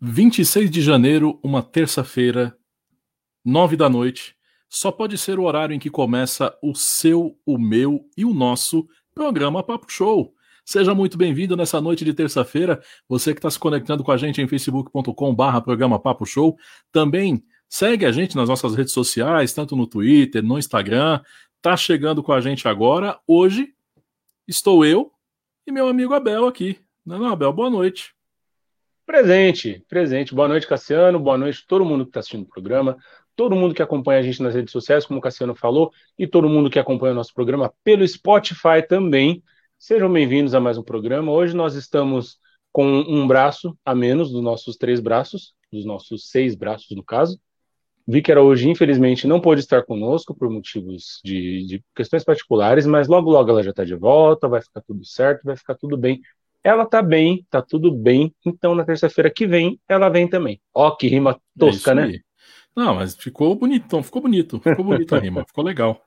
26 de janeiro, uma terça-feira, nove da noite. Só pode ser o horário em que começa o seu, o meu e o nosso programa Papo Show. Seja muito bem-vindo nessa noite de terça-feira. Você que está se conectando com a gente em facebook.com/barra programa Papo Show. Também segue a gente nas nossas redes sociais, tanto no Twitter, no Instagram. Tá chegando com a gente agora. Hoje estou eu e meu amigo Abel aqui. Não, não Abel, boa noite. Presente, presente. Boa noite, Cassiano. Boa noite todo mundo que está assistindo o programa, todo mundo que acompanha a gente nas redes sociais, como o Cassiano falou, e todo mundo que acompanha o nosso programa pelo Spotify também. Sejam bem-vindos a mais um programa. Hoje nós estamos com um braço a menos dos nossos três braços, dos nossos seis braços, no caso. Vi que era hoje, infelizmente, não pôde estar conosco por motivos de, de questões particulares, mas logo, logo ela já está de volta, vai ficar tudo certo, vai ficar tudo bem ela tá bem, tá tudo bem, então na terça-feira que vem ela vem também. Ó, que rima é tosca, é né? Não, mas ficou bonitão, ficou bonito, ficou bonita a rima, ficou legal.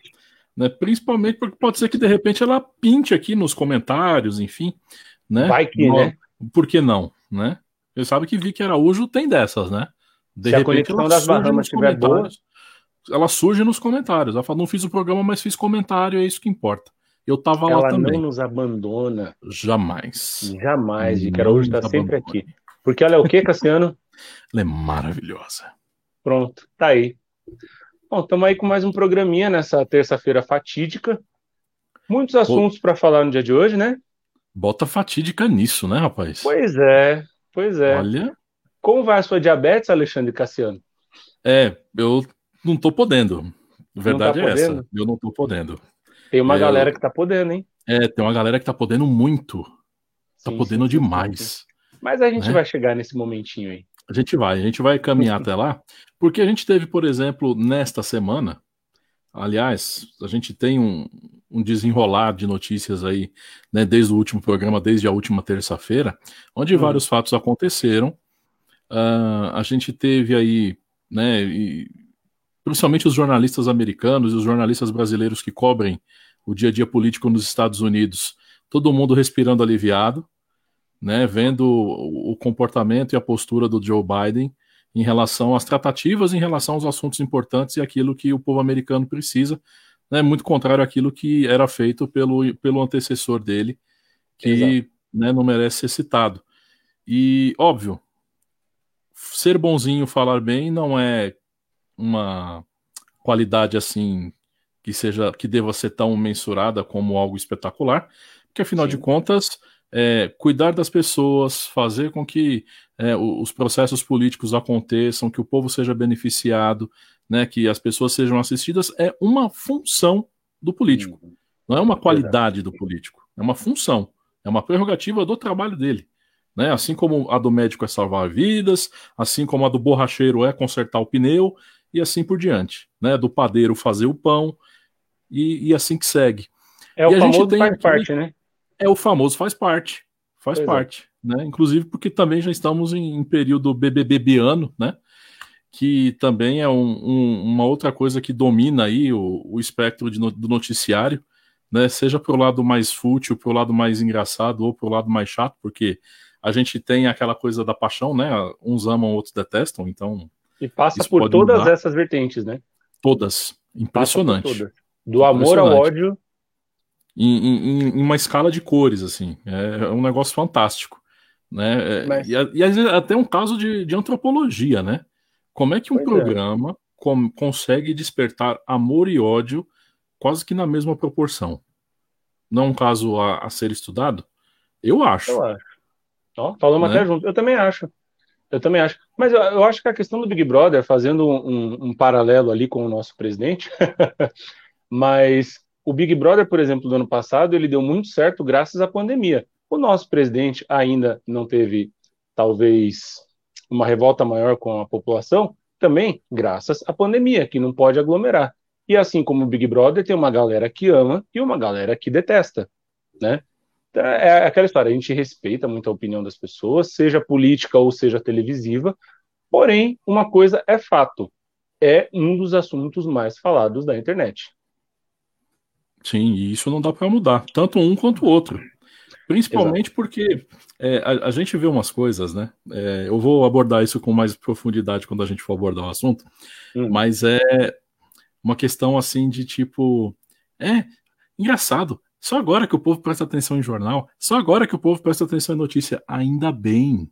Né? Principalmente porque pode ser que de repente ela pinte aqui nos comentários, enfim, né? Vai que, não, né? Por que não, né? Você sabe que Vicky Araújo tem dessas, né? De Se repente, a conexão das Bahamas estiver boa, ela surge nos comentários. Ela fala, não fiz o programa, mas fiz comentário, é isso que importa. Eu tava Ela lá também. Ela não nos abandona. Jamais. Jamais. E Araújo está sempre aqui. Porque ela é o que, Cassiano? ela é maravilhosa. Pronto, tá aí. Bom, estamos aí com mais um programinha nessa terça-feira fatídica. Muitos assuntos para falar no dia de hoje, né? Bota fatídica nisso, né, rapaz? Pois é, pois é. Olha. Como vai a sua diabetes, Alexandre Cassiano? É, eu não tô podendo. A verdade tá é podendo? essa. Eu não tô podendo. Tem uma é, galera que tá podendo, hein? É, tem uma galera que tá podendo muito. Tá sim, podendo sim, demais. Sim, Mas a gente né? vai chegar nesse momentinho aí. A gente vai, a gente vai caminhar até lá, porque a gente teve, por exemplo, nesta semana, aliás, a gente tem um, um desenrolar de notícias aí, né, desde o último programa, desde a última terça-feira, onde hum. vários fatos aconteceram. Uh, a gente teve aí, né, e, principalmente os jornalistas americanos e os jornalistas brasileiros que cobrem o dia a dia político nos Estados Unidos, todo mundo respirando aliviado, né, vendo o, comportamento e a postura do Joe Biden em relação às tratativas, em relação aos assuntos importantes e aquilo que o povo americano precisa, né, muito contrário àquilo que era feito pelo, pelo antecessor dele, que né, não merece ser citado. E, óbvio, ser bonzinho, falar bem, não é uma qualidade assim que seja que deva ser tão mensurada como algo espetacular, porque afinal Sim. de contas é, cuidar das pessoas, fazer com que é, os processos políticos aconteçam, que o povo seja beneficiado, né, que as pessoas sejam assistidas, é uma função do político. Uhum. Não é uma qualidade do político, é uma função, é uma prerrogativa do trabalho dele. Né? Assim como a do médico é salvar vidas, assim como a do borracheiro é consertar o pneu, e assim por diante, né? Do padeiro fazer o pão e, e assim que segue. É o famoso faz aqui, parte, né? É o famoso faz parte, faz pois é. parte, é. né? Inclusive porque também já estamos em, em período BBBiano, né? Que também é um, um, uma outra coisa que domina aí o, o espectro de, do noticiário, né? Seja pro lado mais fútil, pro lado mais engraçado ou pro lado mais chato, porque a gente tem aquela coisa da paixão, né? Uns amam, outros detestam, então e passa por todas mudar. essas vertentes, né? Todas. Impressionante. Todas. Do amor ao ódio. Em, em, em, uma escala de cores, assim. É, é um negócio fantástico. Né? É, Mas... E, e até um caso de, de antropologia, né? Como é que um pois é. programa é. com, consegue despertar amor e ódio quase que na mesma proporção? Não é um caso a, a ser estudado? Eu acho. Eu acho. Ó, falamos né? até junto. Eu também acho. Eu também acho. Mas eu, eu, acho que a questão do Big Brother, fazendo um, um paralelo ali com o nosso presidente, mas o Big Brother, por exemplo, do ano passado, ele deu muito certo graças à pandemia. O nosso presidente ainda não teve, talvez, uma revolta maior com a população, também graças à pandemia, que não pode aglomerar. E assim como o Big Brother, tem uma galera que ama e uma galera que detesta, né? É, é aquela história, a gente respeita muito a opinião das pessoas, seja política ou seja televisiva, porém, uma coisa é fato, é um dos assuntos mais falados da internet. Sim, e isso não dá para mudar, tanto um quanto o outro. Principalmente Exato. porque é, a, a, gente vê umas coisas, né? É, eu vou abordar isso com mais profundidade quando a gente for abordar o assunto, hum. mas é uma questão assim de tipo. É engraçado. Só agora que o povo presta atenção em jornal, só agora que o povo presta atenção em notícia. Ainda bem.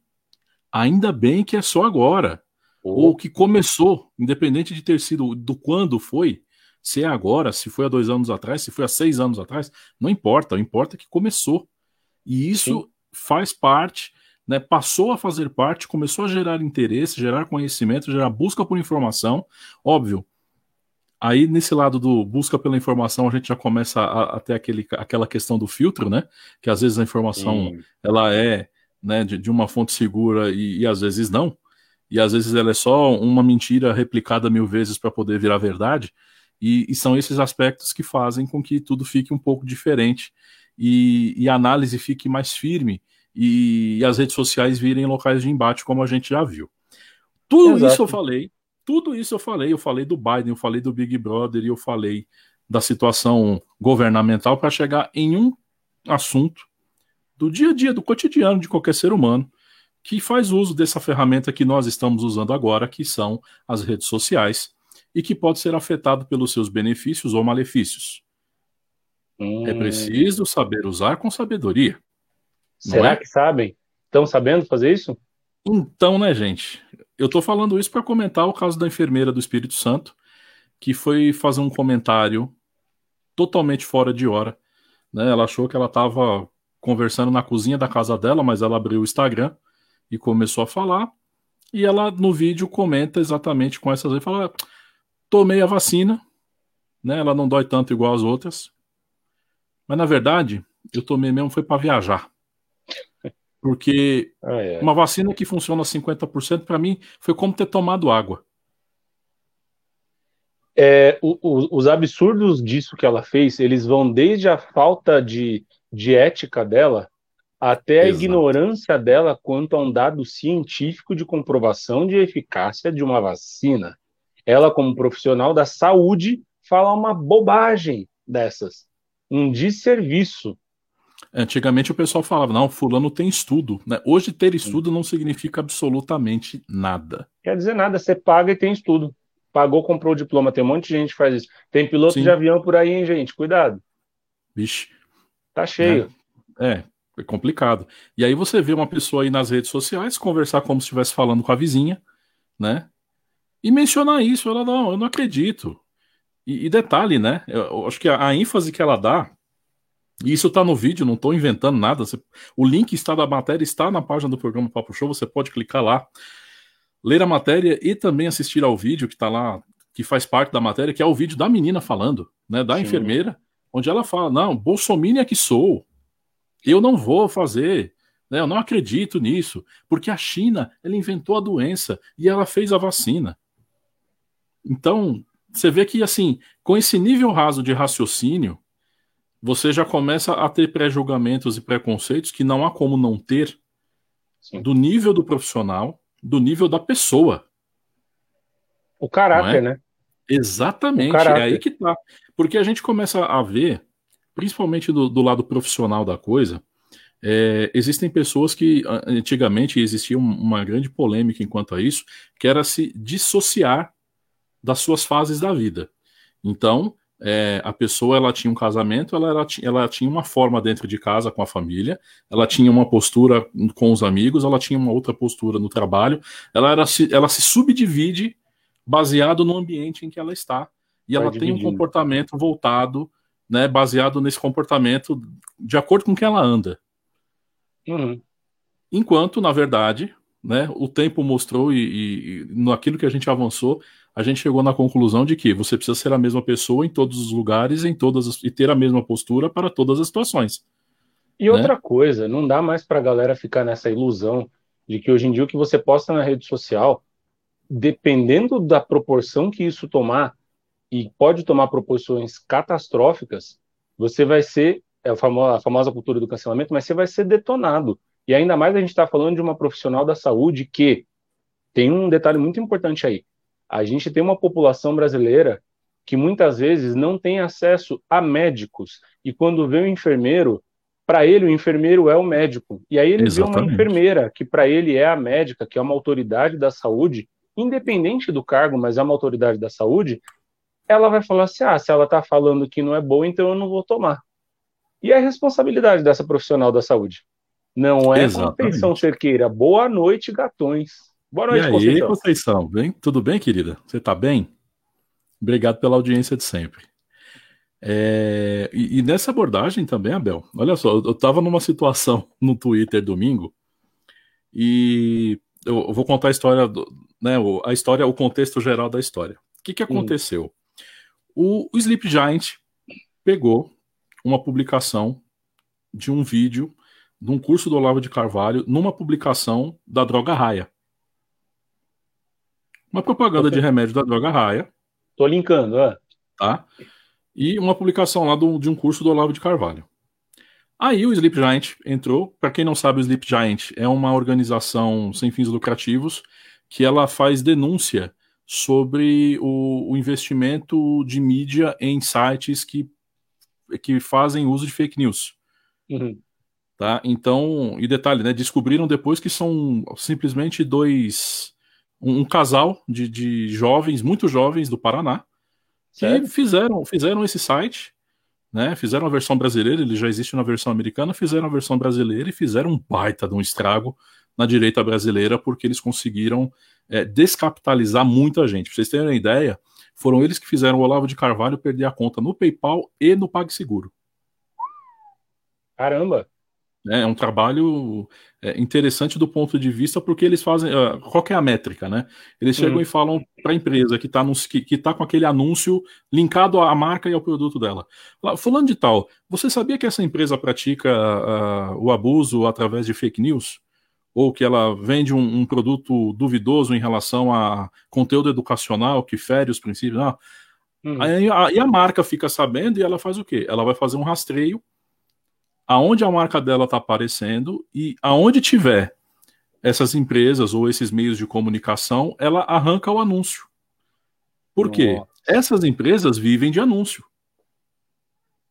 Ainda bem que é só agora. Oh. Ou que começou, independente de ter sido do quando foi, se é agora, se foi há dois anos atrás, se foi há seis anos atrás, não importa, o importa é que começou. E isso Sim. faz parte, né, passou a fazer parte, começou a gerar interesse, gerar conhecimento, gerar busca por informação. Óbvio, Aí, nesse lado do busca pela informação, a gente já começa a, a ter aquele, aquela questão do filtro, né? Que às vezes a informação Sim. ela é né, de, de, uma fonte segura e, e, às vezes não. E às vezes ela é só uma mentira replicada mil vezes para poder virar verdade. E, e, são esses aspectos que fazem com que tudo fique um pouco diferente e, e a análise fique mais firme e, e, as redes sociais virem locais de embate, como a gente já viu. Tudo Exato. isso eu falei tudo isso eu falei. Eu falei do Biden, eu falei do Big Brother e eu falei da situação governamental para chegar em um assunto do dia a dia, do cotidiano de qualquer ser humano que faz uso dessa ferramenta que nós estamos usando agora, que são as redes sociais, e que pode ser afetado pelos seus benefícios ou malefícios. É hum. É preciso saber usar com sabedoria. Será é? que sabem? Estão sabendo fazer isso? Então, né, gente? Eu estou falando isso para comentar o caso da enfermeira do Espírito Santo, que foi fazer um comentário totalmente fora de hora. Né? Ela achou que ela estava conversando na cozinha da casa dela, mas ela abriu o Instagram e começou a falar. E ela no vídeo comenta exatamente com essas. Fala: tomei a vacina, né? Ela não dói tanto igual as outras. Mas na verdade, eu tomei mesmo foi para viajar. Porque ah, é. uma vacina que funciona 50% para mim foi como ter tomado água. É, o, o, os absurdos disso que ela fez, eles vão desde a falta de, de ética dela até a Exato. ignorância dela quanto a um dado científico de comprovação de eficácia de uma vacina. Ela, como profissional da saúde, fala uma bobagem dessas, um desserviço Antigamente o pessoal falava, não, fulano tem estudo. Né? Hoje ter estudo não significa absolutamente nada. Quer dizer nada, você paga e tem estudo. Pagou, comprou o diploma, tem um monte de gente que faz isso. Tem piloto Sim. de avião por aí, hein, gente? Cuidado. Vixe. Tá cheio. É, é, é complicado. E aí você vê uma pessoa aí nas redes sociais conversar como se estivesse falando com a vizinha, né? E mencionar isso, ela não, eu não acredito. E, e detalhe, né? Eu, eu acho que a, a ênfase que ela dá e isso está no vídeo, não estou inventando nada. Você, o link está da matéria está na página do programa Papo Show. Você pode clicar lá, ler a matéria e também assistir ao vídeo que está lá, que faz parte da matéria, que é o vídeo da menina falando, né, da Sim. enfermeira, onde ela fala: não, Bolsonaro é que sou, eu não vou fazer. Né, eu não acredito nisso, porque a China ela inventou a doença e ela fez a vacina. Então, você vê que assim, com esse nível raso de raciocínio, você já começa a ter pré-julgamentos e preconceitos que não há como não ter Sim. do nível do profissional, do nível da pessoa. O caráter, é? né? Exatamente, é aí que tá. Porque a gente começa a ver, principalmente do, do lado profissional da coisa, é, existem pessoas que antigamente existia uma grande polêmica enquanto a isso, que era se dissociar das suas fases da vida. Então, é, a pessoa ela tinha um casamento, ela, ela, ela tinha uma forma dentro de casa com a família, ela tinha uma postura com os amigos, ela tinha uma outra postura no trabalho, ela, era, ela se subdivide baseado no ambiente em que ela está, e Vai ela dividindo. tem um comportamento voltado, né, baseado nesse comportamento de acordo com que ela anda. Uhum. Enquanto, na verdade, né, o tempo mostrou e, e, naquilo que a gente avançou, a gente chegou na conclusão de que você precisa ser a mesma pessoa em todos os lugares em todas as, e ter a mesma postura para todas as situações. E né? outra coisa, não dá mais para a galera ficar nessa ilusão de que hoje em dia o que você posta na rede social, dependendo da proporção que isso tomar, e pode tomar proporções catastróficas, você vai ser, é a famosa, a famosa cultura do cancelamento, mas você vai ser detonado. E ainda mais a gente está falando de uma profissional da saúde que tem um detalhe muito importante aí a gente tem uma população brasileira que muitas vezes não tem acesso a médicos e quando vê o enfermeiro para ele o enfermeiro é o médico. E aí ele Exatamente. vê uma enfermeira que para ele é a médica, que é uma autoridade da saúde, independente do cargo, mas é uma autoridade da saúde, ela vai falar assim: ah, se ela está falando que não é boa, então eu não vou tomar. E é a responsabilidade dessa profissional da saúde. Não é Exatamente. Conceição Cerqueira. Boa noite, gatões. Boa noite, e aí, Conceição. Conceição. Bem? Tudo bem, querida? Você está bem? Obrigado pela audiência de sempre. É, e, e, nessa abordagem também, Abel, olha só, eu estava numa situação no Twitter domingo e eu, vou contar a história, do, né, a história, o contexto geral da história. O que, que hum. aconteceu? Hum. O, o Sleep Giant pegou uma publicação de um vídeo de um curso do Olavo de Carvalho numa publicação da Droga Raia. Uma propaganda de remédio da Droga Raia. Tô linkando, é. Tá? E uma publicação lá do, de um curso do Olavo de Carvalho. Aí o Sleep Giant entrou. Para quem não sabe, o Sleep Giant é uma organização sem fins lucrativos que ela faz denúncia sobre o, o investimento de mídia em sites que, que fazem uso de fake news. Uhum. Tá? Então, e detalhe, né? Descobriram depois que são simplesmente dois. Um, um casal de, de jovens, muito jovens do Paraná, que fizeram, fizeram esse site, né? Fizeram a versão brasileira, ele já existe na versão americana, fizeram a versão brasileira e fizeram um baita de um estrago na direita brasileira, porque eles conseguiram é, descapitalizar muita gente. Pra vocês terem uma ideia, foram eles que fizeram o Olavo de Carvalho perder a conta no PayPal e no PagSeguro. Caramba! É, é um trabalho é, interessante do ponto de vista porque eles fazem. Uh, qual é a métrica, né? Eles chegam uhum. e falam para a empresa que está que, que tá com aquele anúncio linkado à marca e ao produto dela. Fulano de tal, você sabia que essa empresa pratica uh, o abuso através de fake news? ou que ela vende um, um, produto duvidoso em relação a conteúdo educacional que fere os princípios. Não. Hum. Aí a, e a marca fica sabendo e ela faz o quê? Ela vai fazer um rastreio aonde a marca dela está aparecendo e aonde tiver essas empresas ou esses meios de comunicação, ela arranca o anúncio. Por quê? Essas empresas vivem de anúncio.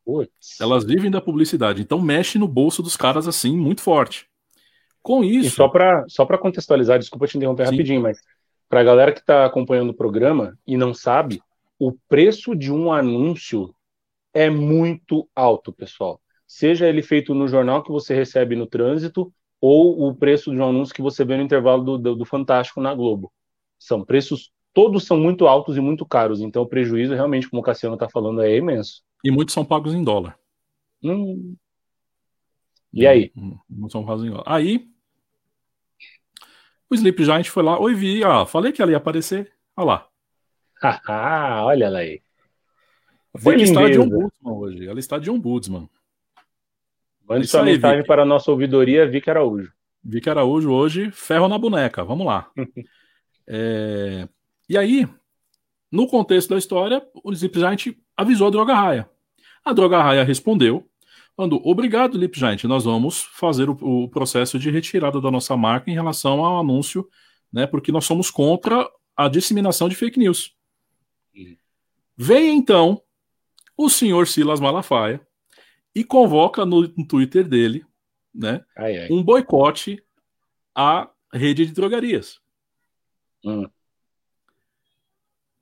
Puts. Elas vivem da publicidade. Então mexe no bolso dos caras assim muito forte. Com isso. E só para só contextualizar, desculpa te interromper Sim. rapidinho, mas para a galera que está acompanhando o programa e não sabe, o preço de um anúncio é muito alto, pessoal. Seja ele feito no jornal que você recebe no trânsito ou o preço de um anúncio que você vê no intervalo do, do, do Fantástico na Globo. São preços, todos são muito altos e muito caros, então o prejuízo realmente, como o Cassiano está falando, é imenso. E muitos são pagos em dólar. Hum. E aí? Não são pagos em dólar. Aí, o Sleep Giant foi lá, oi Vi, ó, falei que ela ia aparecer, olha lá. olha ela aí. Ela está de ombudsman hoje, ela está de ombudsman. Mande sua mensagem para a nossa ouvidoria, Vic Araújo. Vic Araújo hoje, ferro na boneca, vamos lá. é... E aí, no contexto da história, o Sleep Giant avisou a Droga Raia. A Droga Raia respondeu Falando, obrigado, Lip Giant, nós vamos fazer o, o, processo de retirada da nossa marca em relação ao anúncio, né? Porque nós somos contra a disseminação de fake news. Vem então o senhor Silas Malafaia e convoca no, no Twitter dele, né? Ai, ai. Um boicote à rede de drogarias. Hum.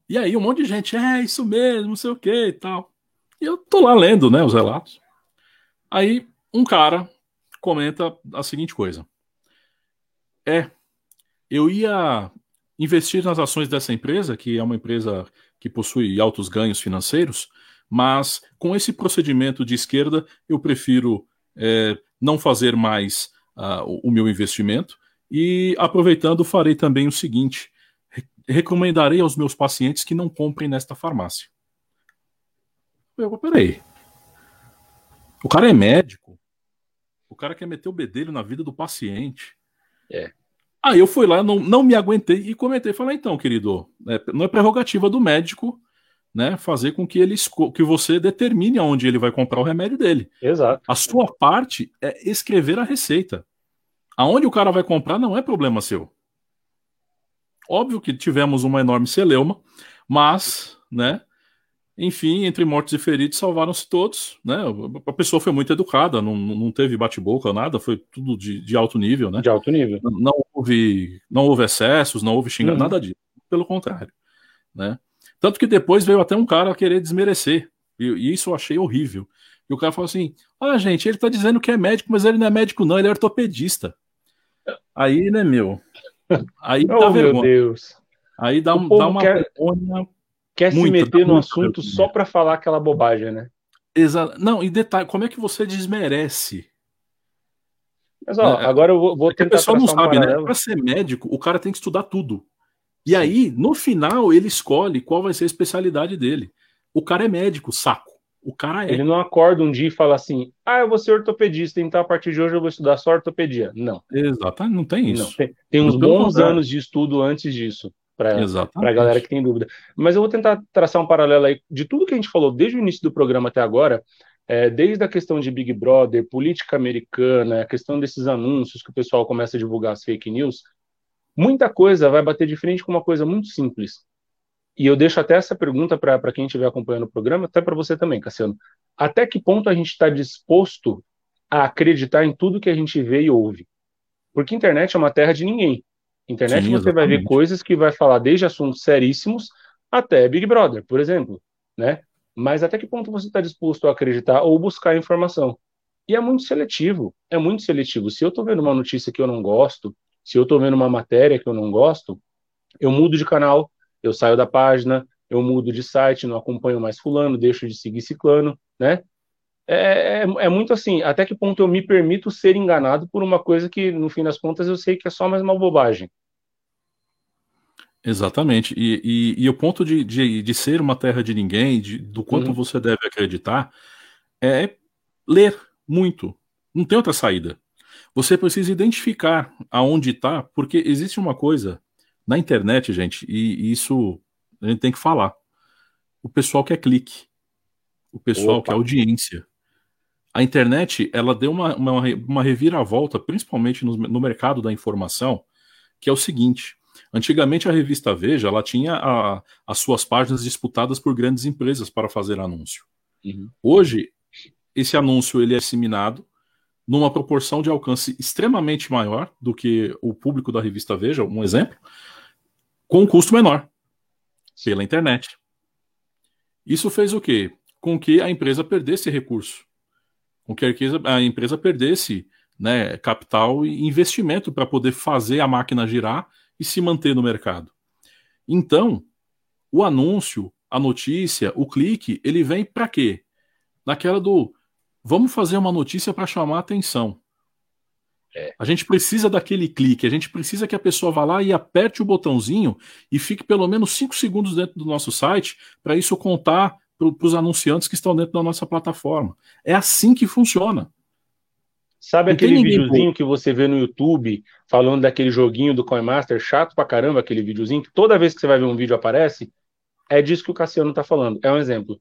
E aí um monte de gente, é isso mesmo, não sei o que e tal. E eu tô lá lendo, né, os relatos. Aí um cara comenta a seguinte coisa: É, eu ia investir nas ações dessa empresa, que é uma empresa que possui altos ganhos financeiros, mas com esse procedimento de esquerda eu prefiro é, não fazer mais uh, o meu investimento e aproveitando farei também o seguinte: recomendarei aos meus pacientes que não comprem nesta farmácia. Eu, peraí, o cara é médico. O cara quer meter o bedelho na vida do paciente. É. Aí eu fui lá, não, não me aguentei e comentei. Falei, então, querido, é, não é prerrogativa do médico né, fazer com que ele que você determine aonde ele vai comprar o remédio dele. Exato. A sua parte é escrever a receita. Aonde o cara vai comprar não é problema seu. Óbvio que tivemos uma enorme celeuma, mas, né, Enfim, entre mortos e feridos, salvaram-se todos, né? A pessoa foi muito educada, não, não teve bate-boca, nada, foi tudo de, de, alto nível, né? De alto nível. Não, não houve, não houve excessos, não houve xingamento, uhum. nada disso. Pelo contrário, né? Tanto que depois veio até um cara querer desmerecer, e, e isso eu achei horrível. E o cara falou assim: Ah, gente, ele tá dizendo que é médico, mas ele não é médico, não, ele é ortopedista. Aí, né, meu? Aí oh, meu Deus. Aí dá, um, dá uma quer, vergonha quer se meter no assunto vergonha. só para falar aquela bobagem, né? Exato. Não, e detalhe, como é que você desmerece? Mas ó, é, agora eu vou, vou tentar. A pessoa não sabe, né? Para ser médico, o cara tem que estudar tudo. E aí, no final, ele escolhe qual vai ser a especialidade dele. O cara é médico, saco. O cara é. Ele não acorda um dia e fala assim: ah, eu vou ser ortopedista, então a partir de hoje eu vou estudar só ortopedia. Não. Exato, não tem isso. Não, tem, tem uns bons anos de estudo antes disso, para a galera que tem dúvida. Mas eu vou tentar traçar um paralelo aí de tudo que a gente falou desde o início do programa até agora. É, desde a questão de Big Brother, política americana, a questão desses anúncios que o pessoal começa a divulgar as fake news, muita coisa vai bater de frente com uma coisa muito simples, e eu deixo até essa pergunta para quem estiver acompanhando o programa, até para você também, Cassiano. Até que ponto a gente está disposto a acreditar em tudo que a gente vê e ouve? Porque internet é uma terra de ninguém. Internet Sim, você vai ver coisas que vai falar desde assuntos seríssimos até Big Brother, por exemplo, né? Mas até que ponto você está disposto a acreditar ou buscar informação? E é muito seletivo, é muito seletivo. Se eu estou vendo uma notícia que eu não gosto, se eu estou vendo uma matéria que eu não gosto, eu mudo de canal, eu saio da página, eu mudo de site, não acompanho mais fulano, deixo de seguir ciclano, né? É, é, é, muito assim, até que ponto eu me permito ser enganado por uma coisa que, no fim das contas, eu sei que é só mais uma bobagem. Exatamente. E, e, e o ponto de, de, de, ser uma terra de ninguém, de, do quanto uhum. você deve acreditar, é ler muito. Não tem outra saída. Você precisa identificar aonde está, porque existe uma coisa na internet, gente, e, isso a gente tem que falar. O pessoal quer clique. O pessoal Opa. quer audiência. A internet, ela deu uma, uma, uma reviravolta, principalmente no, no, mercado da informação, que é o seguinte. Antigamente a revista Veja, ela tinha a, as suas páginas disputadas por grandes empresas para fazer anúncio. Uhum. Hoje, esse anúncio ele é disseminado numa proporção de alcance extremamente maior do que o público da revista Veja, um exemplo, com um custo menor pela internet. Isso fez o quê? Com que a empresa perdesse recurso, com que a empresa perdesse né, capital e investimento para poder fazer a máquina girar e se manter no mercado. Então, o anúncio, a notícia, o clique, ele vem para quê? Naquela do vamos fazer uma notícia para chamar a atenção. É. A gente precisa daquele clique, a gente precisa que a pessoa vá lá e aperte o botãozinho e fique pelo menos 5 segundos dentro do nosso site para isso contar para os anunciantes que estão dentro da nossa plataforma. É assim que funciona. Sabe Não aquele videozinho que você vê no YouTube falando daquele joguinho do Coinmaster, chato pra caramba aquele videozinho, que toda vez que você vai ver um vídeo aparece? É disso que o Cassiano está falando. É um exemplo.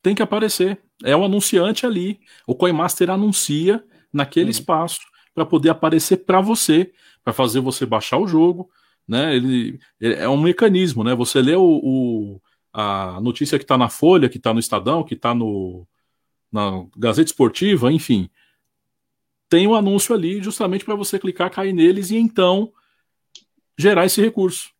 Tem que aparecer. É o anunciante ali. O Coinmaster anuncia naquele uhum. espaço para poder aparecer para você, para fazer você baixar o jogo, né? Ele, ele, é um mecanismo, né? Você lê o, o a notícia que está na Folha, que está no Estadão, que está no na Gazeta Esportiva, enfim, tem um anúncio ali justamente para você clicar, cair neles e então gerar esse recurso.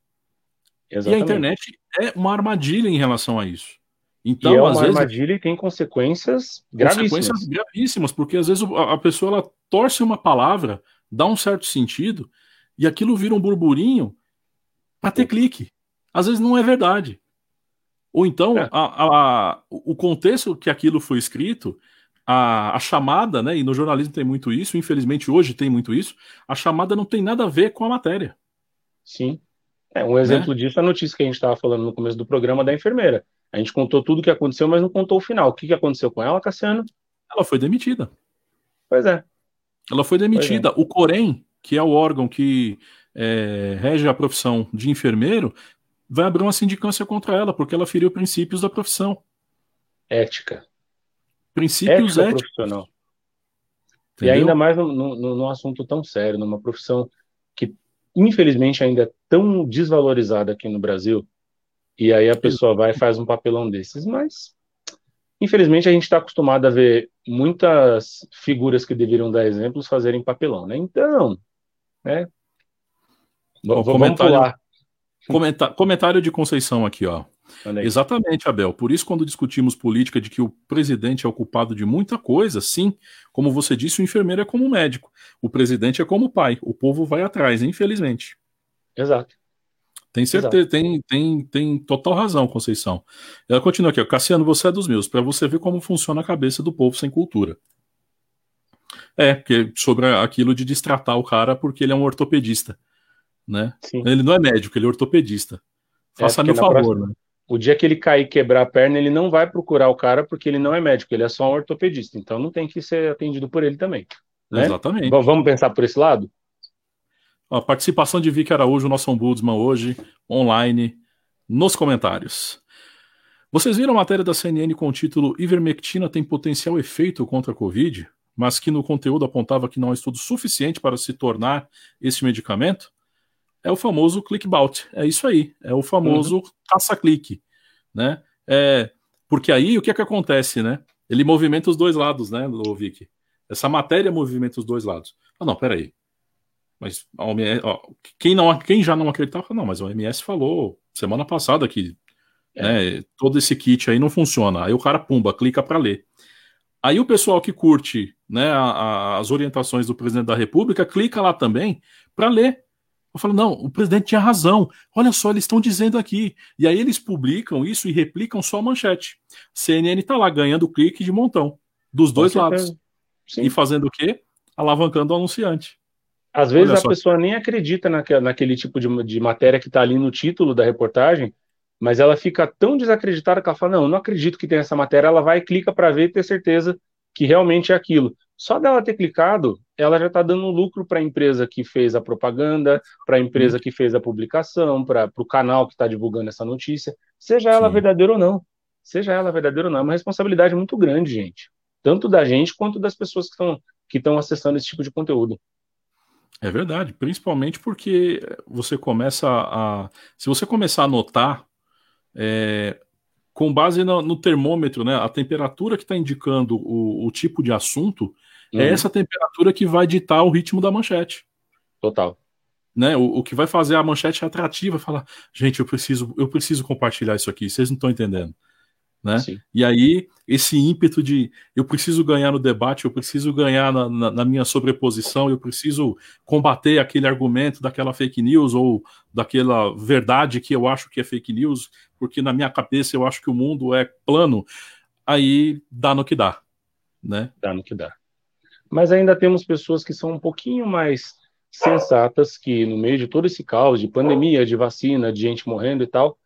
Exatamente. E a internet é uma armadilha em relação a isso. Então, e é uma às vezes, armadilha e tem consequências gravíssimas. Consequências gravíssimas, porque às vezes a pessoa ela torce uma palavra, dá um certo sentido, e aquilo vira um burburinho para ter clique. Às vezes não é verdade. Ou então, é. a, a, o contexto que aquilo foi escrito, a, a, chamada, né, e no jornalismo tem muito isso, infelizmente hoje tem muito isso, a chamada não tem nada a ver com a matéria. Sim. É, um exemplo né? disso é a notícia que a gente estava falando no começo do programa da enfermeira. A gente contou tudo o que aconteceu, mas não contou o final. O que, que aconteceu com ela, Cassiano? Ela foi demitida. Pois é. Ela foi demitida. É. O Corém, que é o órgão que é, rege a profissão de enfermeiro, vai abrir uma sindicância contra ela, porque ela feriu princípios da profissão. Ética. Princípios Ética éticos. profissional. Entendeu? E ainda mais num assunto tão sério, numa profissão que, infelizmente, ainda é tão desvalorizada aqui no Brasil, E aí a pessoa vai e faz um papelão desses, mas infelizmente a gente está acostumado a ver muitas figuras que deveriam dar exemplos fazerem papelão, né? Então, né? Vamos comentário, pular. Comentário, comentário de Conceição aqui, ó. Exatamente, Abel. Por isso, quando discutimos política de que o presidente é o culpado de muita coisa, sim, como você disse, o enfermeiro é como o médico, o presidente é como o pai, o povo vai atrás, infelizmente. Exato. Tem certeza, tem, tem, tem total razão, Conceição. Ela continua aqui, ó, Cassiano, você é dos meus, para você ver como funciona a cabeça do povo sem cultura. É, porque sobre aquilo de destratar o cara porque ele é um ortopedista, né? Sim. Ele não é médico, ele é ortopedista. É, Faça-me é, favor, próxima, né? O dia que ele cair e quebrar a perna, ele não vai procurar o cara porque ele não é médico, ele é só um ortopedista. Então não tem que ser atendido por ele também. Né? Exatamente. vamos pensar por esse lado? A participação de Vicky Araújo, nosso ombudsman hoje, online, nos comentários. Vocês viram a matéria da CNN com o título Ivermectina tem potencial efeito contra a Covid, mas que no conteúdo apontava que não há estudo suficiente para se tornar esse medicamento? É o famoso clickbait, é isso aí, é o famoso uhum. caça-clique, né? É, porque aí o que é que acontece, né? Ele movimenta os dois lados, né, Vicky? Essa matéria movimenta os dois lados. Ah, não, peraí. Mas a OMS, ó, quem, não, quem já não acreditava, não, mas a OMS falou semana passada que é. né, todo esse kit aí não funciona. Aí o cara, pumba, clica para ler. Aí o pessoal que curte né, a, a, as orientações do presidente da República clica lá também para ler. Eu falo, não, o presidente tinha razão. Olha só, eles estão dizendo aqui. E aí eles publicam isso e replicam só a manchete. CNN está lá ganhando clique de montão, dos dois lados. E fazendo o quê? Alavancando o anunciante. Às vezes a pessoa nem acredita naquele, naquele tipo de, de matéria que está ali no título da reportagem, mas ela fica tão desacreditada que ela fala: Não, eu não acredito que tem essa matéria. Ela vai e clica para ver e ter certeza que realmente é aquilo. Só dela ter clicado, ela já está dando lucro para a empresa que fez a propaganda, para a empresa que fez a publicação, para o canal que está divulgando essa notícia, seja ela Sim. verdadeira ou não. Seja ela verdadeira ou não. É uma responsabilidade muito grande, gente. Tanto da gente quanto das pessoas que estão que estão acessando esse tipo de conteúdo. É verdade, principalmente porque você começa a. Se você começar a notar, é, com base no, no, termômetro, né, a temperatura que está indicando o, o, tipo de assunto, é uhum. é essa temperatura que vai ditar o ritmo da manchete. Total. Né, o, o que vai fazer a manchete atrativa, falar, gente, eu preciso, eu preciso compartilhar isso aqui, vocês não estão entendendo né? Sim. E aí, esse ímpeto de eu preciso ganhar no debate, eu preciso ganhar na, na, na, minha sobreposição, eu preciso combater aquele argumento daquela fake news ou daquela verdade que eu acho que é fake news, porque na minha cabeça eu acho que o mundo é plano, aí dá no que dá, né? Dá no que dá. Mas ainda temos pessoas que são um pouquinho mais sensatas, que no meio de todo esse caos de pandemia, de vacina, de gente morrendo e tal,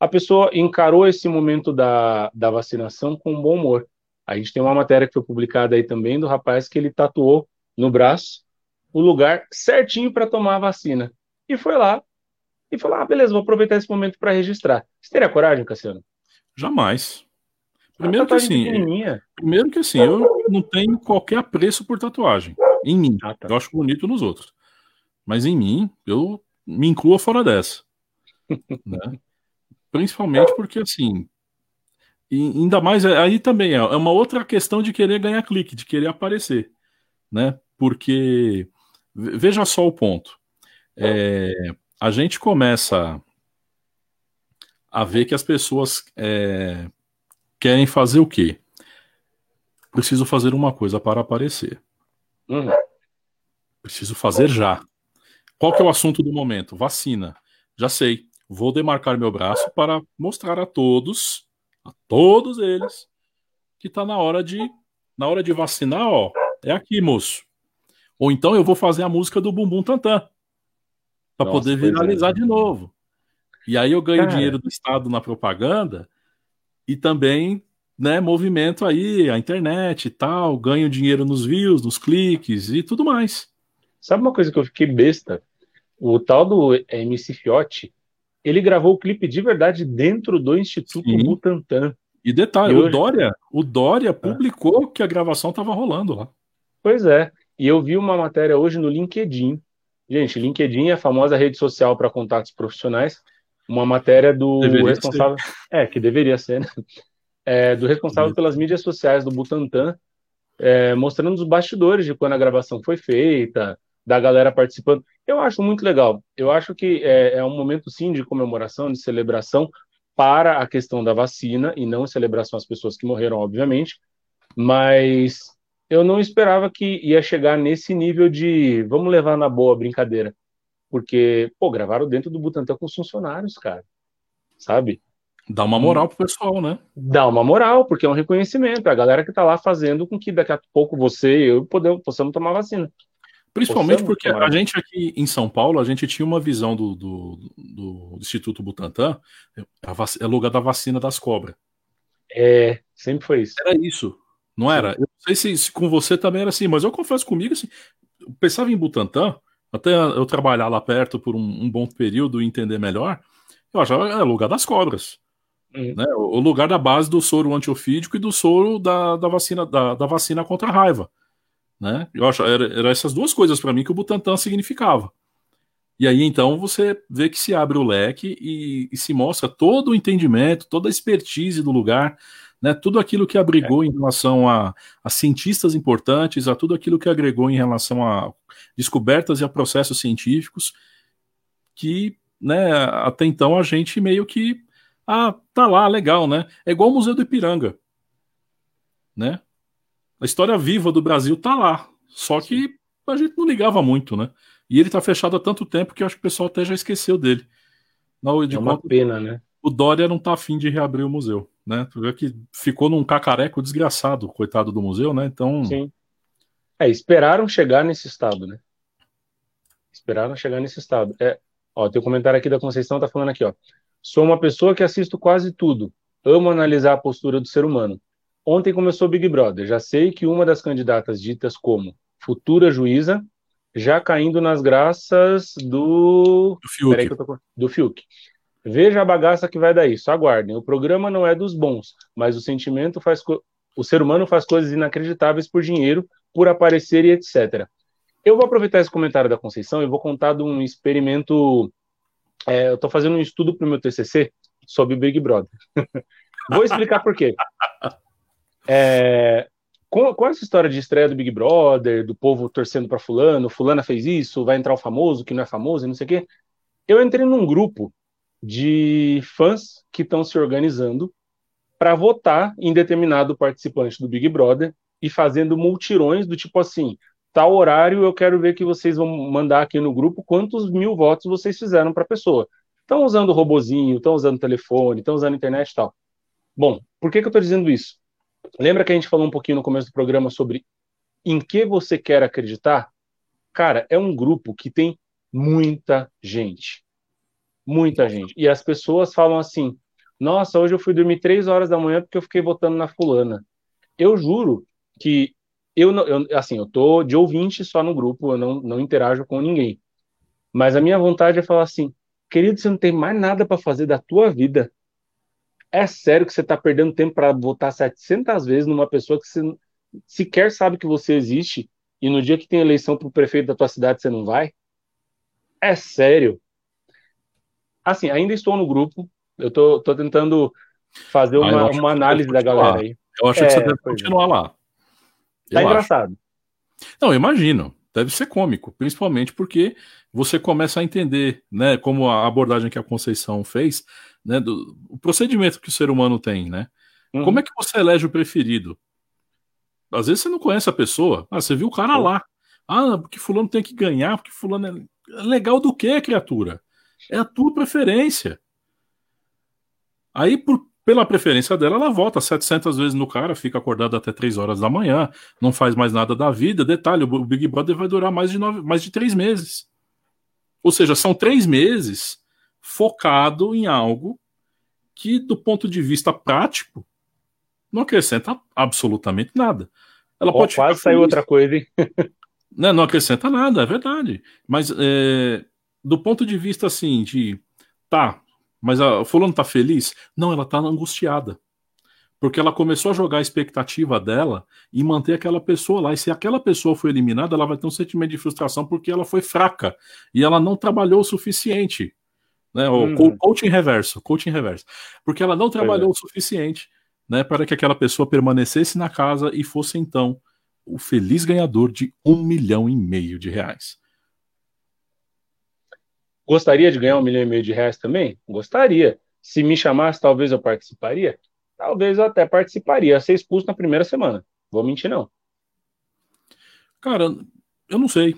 a pessoa encarou esse momento da, da vacinação com um bom humor. A gente tem uma matéria que foi publicada aí também do rapaz que ele tatuou no braço o lugar certinho para tomar a vacina. E foi lá e falou: ah, beleza, vou aproveitar esse momento para registrar. Você teria coragem, Cassiano? Jamais. Primeiro que assim, primeiro que assim, eu não tenho qualquer apreço por tatuagem em mim. Ah, tá. Eu acho bonito nos outros. Mas em mim, eu me incluo fora dessa. né? Principalmente porque, assim, ainda mais, é, aí também é, é uma outra questão de querer ganhar clique, de querer aparecer, né? Porque, veja só o ponto. É, a gente começa a ver que as pessoas é, querem fazer o quê? Preciso fazer uma coisa para aparecer. Uhum. Preciso fazer já. Qual que é o assunto do momento? Vacina. Já sei vou demarcar meu braço para mostrar a todos, a todos eles, que está na hora de na hora de vacinar, ó, é aqui, moço. Ou então eu vou fazer a música do Bumbum Tantã para poder é. viralizar de novo. E aí eu ganho Cara. dinheiro do Estado na propaganda e também, né, movimento aí a internet e tal, ganho dinheiro nos views, nos cliques e tudo mais. Sabe uma coisa que eu fiquei besta? O tal do MC Fiote, ele gravou o clipe de verdade dentro do Instituto Sim. Butantan. E detalhe, e o, hoje... Dória, o Dória publicou que a gravação estava rolando lá. Pois é. E eu vi uma matéria hoje no LinkedIn. Gente, LinkedIn é a famosa rede social para contatos profissionais. uma matéria do deveria responsável. Ser. É, que deveria ser, né? É, do responsável pelas mídias sociais do Butantan, é, mostrando os bastidores de quando a gravação foi feita, da galera participando. Eu acho muito legal. Eu acho que é, é um momento, sim, de comemoração, de celebração para a questão da vacina e não celebração às pessoas que morreram, obviamente. Mas eu não esperava que ia chegar nesse nível de vamos levar na boa a brincadeira. Porque, pô, gravaram dentro do Butantan com os funcionários, cara. Sabe? Dá uma moral pro pessoal, né? Dá uma moral, porque é um reconhecimento. É a galera que tá lá fazendo com que daqui a pouco você e eu podemos, possamos tomar vacina. Principalmente porque a gente aqui em São Paulo, a gente tinha uma visão do, do, do Instituto Butantan, é lugar da vacina das cobras. É, sempre foi isso. Era isso, não era? Eu não sei se, se, com você também era assim, mas eu confesso comigo, assim, eu pensava em Butantan, até eu trabalhar lá perto por um, um bom período e entender melhor, eu achava que era lugar das cobras. Uhum. Né? O lugar da base do soro antiofídico e do soro da, da, vacina, da, da vacina contra a raiva. Né? Eu acho era, era essas duas coisas para mim que o Butantan significava. E aí então você vê que se abre o leque e, e, se mostra todo o entendimento, toda a expertise do lugar, né? Tudo aquilo que abrigou é. em relação a, a, cientistas importantes, a tudo aquilo que agregou em relação a descobertas e a processos científicos que, né? Até então a gente meio que ah, tá lá, legal, né? É igual o Museu do Ipiranga, né? A história viva do Brasil tá lá. Só que a gente não ligava muito, né? E ele tá fechado há tanto tempo que eu acho que o pessoal até já esqueceu dele. De é uma conta, pena, né? O Dória não tá afim de reabrir o museu, né? Tu vê que ficou num cacareco desgraçado, coitado do museu, né? Então. Sim. É, esperaram chegar nesse estado, né? Esperaram chegar nesse estado. É, ó, tem um comentário aqui da Conceição, tá falando aqui, ó. Sou uma pessoa que assisto quase tudo. Amo analisar a postura do ser humano. Ontem começou o Big Brother. Já sei que uma das candidatas ditas como futura juíza já caindo nas graças do do Fiuk. Tô... do Fiuk. Veja a bagaça que vai dar isso. Aguardem. O programa não é dos bons, mas o sentimento faz co... o ser humano faz coisas inacreditáveis por dinheiro, por aparecer e etc. Eu vou aproveitar esse comentário da Conceição e vou contar de um experimento. É, eu estou fazendo um estudo para o meu TCC sobre Big Brother. vou explicar por quê. É, com, com, essa história de estreia do Big Brother, do povo torcendo para fulano, fulana fez isso, vai entrar o famoso, que não é famoso, não sei o quê. Eu entrei num grupo de fãs que estão se organizando para votar em determinado participante do Big Brother e fazendo multirões do tipo assim, tal horário eu quero ver que vocês vão mandar aqui no grupo quantos mil votos vocês fizeram para a pessoa. Estão usando robozinho, estão usando telefone, estão usando internet e tal. Bom, por que, que eu estou dizendo isso? Lembra que a gente falou um pouquinho no começo do programa sobre em que você quer acreditar? Cara, é um grupo que tem muita gente. Muita gente. E as pessoas falam assim: nossa, hoje eu fui dormir três horas da manhã porque eu fiquei votando na fulana. Eu juro que eu, eu assim, eu tô de ouvinte só no grupo, eu não, não interajo com ninguém. Mas a minha vontade é falar assim: querido, você não tem mais nada para fazer da tua vida. É sério que você está perdendo tempo para votar 700 vezes numa pessoa que você sequer sabe que você existe e no dia que tem eleição para o prefeito da tua cidade você não vai? É sério. Assim, ainda estou no grupo, eu tô, tô tentando fazer ah, uma, uma análise da galera aí. Eu acho é, que você deve é. continuar lá. Tá eu engraçado. Acho. Não, imagino. Deve ser cômico, principalmente porque você começa a entender, né, como a abordagem que a Conceição fez, né, do o procedimento que o ser humano tem, né? Uhum. Como é que você elege o preferido? Às vezes você não conhece a pessoa. Ah, você viu o cara lá. Ah, porque fulano tem que ganhar, porque fulano é, é legal do que, criatura? É a tua preferência. Aí, por, pela preferência dela, ela vota 700 vezes no cara, fica acordada até 3 horas da manhã, não faz mais nada da vida. Detalhe, o Big Brother vai durar mais de, nove, mais de 3 meses. Ou seja, são 3 meses focado em algo que, do ponto de vista prático, não acrescenta absolutamente nada. Ela oh, pode quase sair outra coisa, hein? não, né, não acrescenta nada, é verdade. Mas é, do ponto de vista assim, de tá, mas a fulano tá feliz? Não, ela tá angustiada. Porque ela começou a jogar a expectativa dela e manter aquela pessoa lá. E se aquela pessoa foi eliminada, ela vai ter um sentimento de frustração porque ela foi fraca e ela não trabalhou o suficiente Né? O uhum. coaching reverso, coaching reverso. Porque ela não trabalhou é. o suficiente né, para que aquela pessoa permanecesse na casa e fosse então o feliz ganhador de um milhão e meio de reais. Gostaria de ganhar um milhão e meio de reais também? Gostaria. Se me chamasse, talvez eu participaria? Talvez eu até participaria. Ser expulso na primeira semana. Vou mentir, não. Cara, eu não sei.